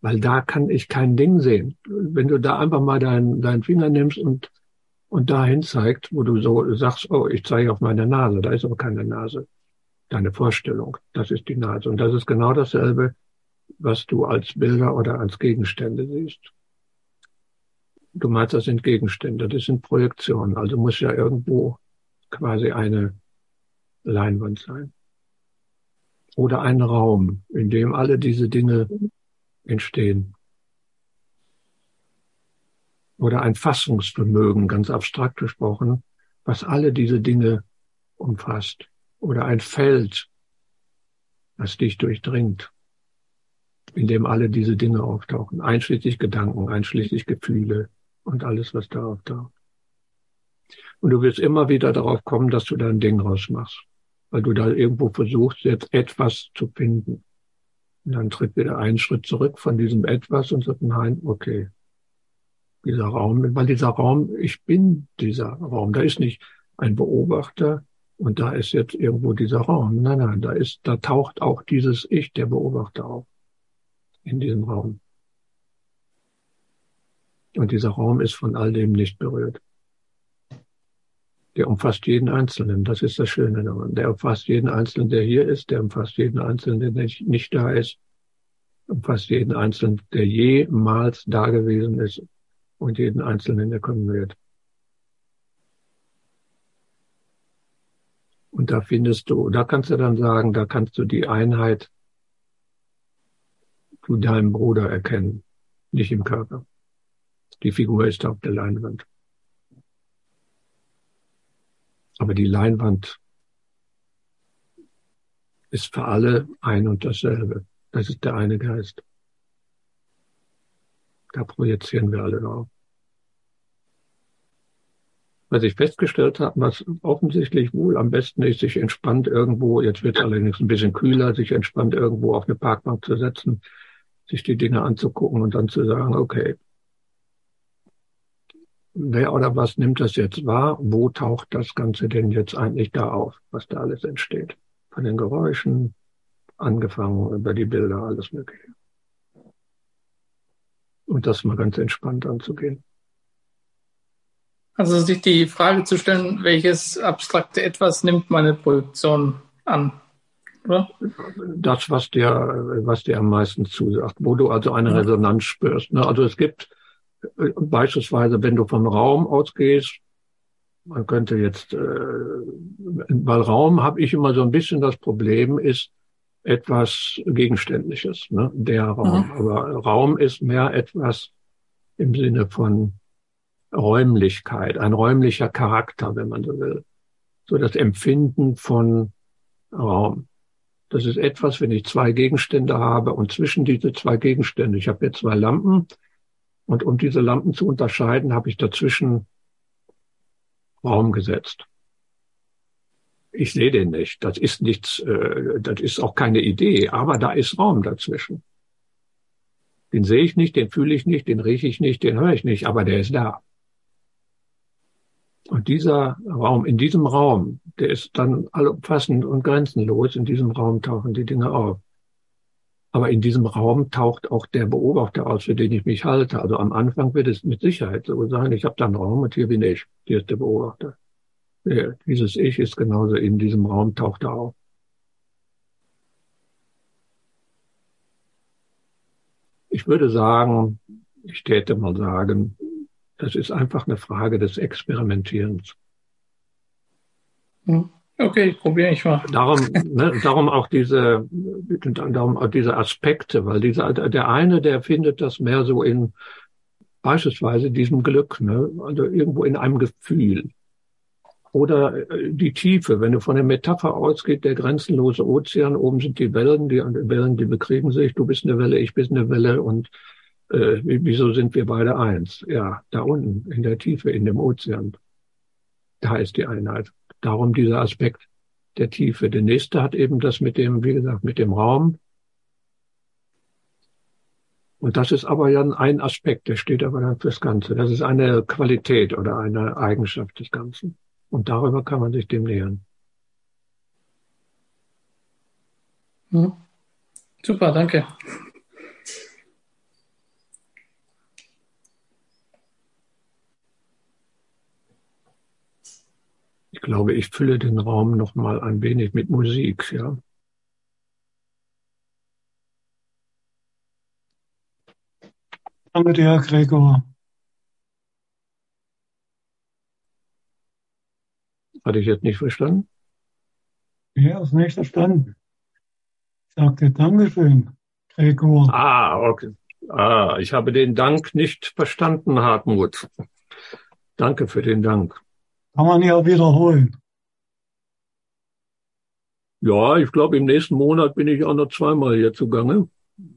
Weil da kann ich kein Ding sehen. Wenn du da einfach mal deinen, deinen Finger nimmst und, und dahin zeigt, wo du so sagst, oh, ich zeige auf meine Nase, da ist aber keine Nase. Deine Vorstellung, das ist die Nase. Und das ist genau dasselbe, was du als Bilder oder als Gegenstände siehst. Du meinst, das sind Gegenstände, das sind Projektionen. Also muss ja irgendwo quasi eine Leinwand sein. Oder ein Raum, in dem alle diese Dinge entstehen. Oder ein Fassungsvermögen, ganz abstrakt gesprochen, was alle diese Dinge umfasst. Oder ein Feld, das dich durchdringt, in dem alle diese Dinge auftauchen, einschließlich Gedanken, einschließlich Gefühle und alles, was da auftaucht. Und du wirst immer wieder darauf kommen, dass du da ein Ding rausmachst weil du da irgendwo versuchst, jetzt etwas zu finden. Und dann tritt wieder einen Schritt zurück von diesem etwas und sagt, nein, okay. Dieser Raum, weil dieser Raum, ich bin dieser Raum. Da ist nicht ein Beobachter und da ist jetzt irgendwo dieser Raum. Nein, nein, da ist, da taucht auch dieses Ich, der Beobachter auf. In diesem Raum. Und dieser Raum ist von all dem nicht berührt. Der umfasst jeden Einzelnen. Das ist das Schöne daran. Der umfasst jeden Einzelnen, der hier ist. Der umfasst jeden Einzelnen, der nicht, da ist. Umfasst jeden Einzelnen, der jemals da gewesen ist. Und jeden Einzelnen, der kommen wird. Und da findest du, da kannst du dann sagen, da kannst du die Einheit zu deinem Bruder erkennen, nicht im Körper. Die Figur ist auf der Leinwand. Aber die Leinwand ist für alle ein und dasselbe. Das ist der eine Geist. Da projizieren wir alle drauf. Was ich festgestellt habe, was offensichtlich wohl am besten ist, sich entspannt irgendwo, jetzt wird es allerdings ein bisschen kühler, sich entspannt irgendwo auf eine Parkbank zu setzen, sich die Dinge anzugucken und dann zu sagen, okay, wer oder was nimmt das jetzt wahr? Wo taucht das Ganze denn jetzt eigentlich da auf, was da alles entsteht? Von den Geräuschen, angefangen über die Bilder, alles Mögliche. Und das mal ganz entspannt anzugehen. Also sich die Frage zu stellen, welches abstrakte Etwas nimmt meine Projektion an? Oder? Das, was dir, was dir am meisten zusagt, wo du also eine Resonanz spürst. Ne? Also es gibt Beispielsweise, wenn du vom Raum ausgehst, man könnte jetzt, äh, weil Raum habe ich immer so ein bisschen das Problem, ist etwas Gegenständliches, ne? der Raum. Mhm. Aber Raum ist mehr etwas im Sinne von Räumlichkeit, ein räumlicher Charakter, wenn man so will. So das Empfinden von Raum. Das ist etwas, wenn ich zwei Gegenstände habe und zwischen diese zwei Gegenstände, ich habe jetzt zwei Lampen, und um diese Lampen zu unterscheiden, habe ich dazwischen Raum gesetzt. Ich sehe den nicht. Das ist nichts, äh, das ist auch keine Idee, aber da ist Raum dazwischen. Den sehe ich nicht, den fühle ich nicht, den rieche ich nicht, den höre ich nicht, aber der ist da. Und dieser Raum, in diesem Raum, der ist dann allumfassend und grenzenlos. In diesem Raum tauchen die Dinge auf. Aber in diesem Raum taucht auch der Beobachter aus, für den ich mich halte. Also am Anfang wird es mit Sicherheit so sein, ich habe da einen Raum und hier bin ich. Hier ist der Beobachter. Ja, dieses Ich ist genauso in diesem Raum taucht er auf. Ich würde sagen, ich täte mal sagen, das ist einfach eine Frage des Experimentierens. Hm. Okay, probiere ich mal. Darum, ne, darum auch diese, darum auch diese Aspekte, weil dieser, der eine, der findet das mehr so in beispielsweise diesem Glück, ne, also irgendwo in einem Gefühl. Oder äh, die Tiefe, wenn du von der Metapher ausgeht, der grenzenlose Ozean, oben sind die Wellen, die Wellen, die bekriegen sich, du bist eine Welle, ich bin eine Welle und äh, wieso sind wir beide eins? Ja, da unten, in der Tiefe, in dem Ozean. Da ist die Einheit. Darum dieser Aspekt der Tiefe. Der nächste hat eben das mit dem, wie gesagt, mit dem Raum. Und das ist aber ja ein Aspekt, der steht aber dann fürs Ganze. Das ist eine Qualität oder eine Eigenschaft des Ganzen. Und darüber kann man sich dem nähern. Mhm. Super, danke. Glaube, ich fülle den Raum noch mal ein wenig mit Musik, ja. Danke dir, Gregor. Hatte ich jetzt nicht verstanden? Ja, hast nicht verstanden. Ich sagte Dankeschön, Gregor. Ah, okay. Ah, ich habe den Dank nicht verstanden, Hartmut. Danke für den Dank. Kann man ja wiederholen. Ja, ich glaube, im nächsten Monat bin ich auch noch zweimal hier zugange.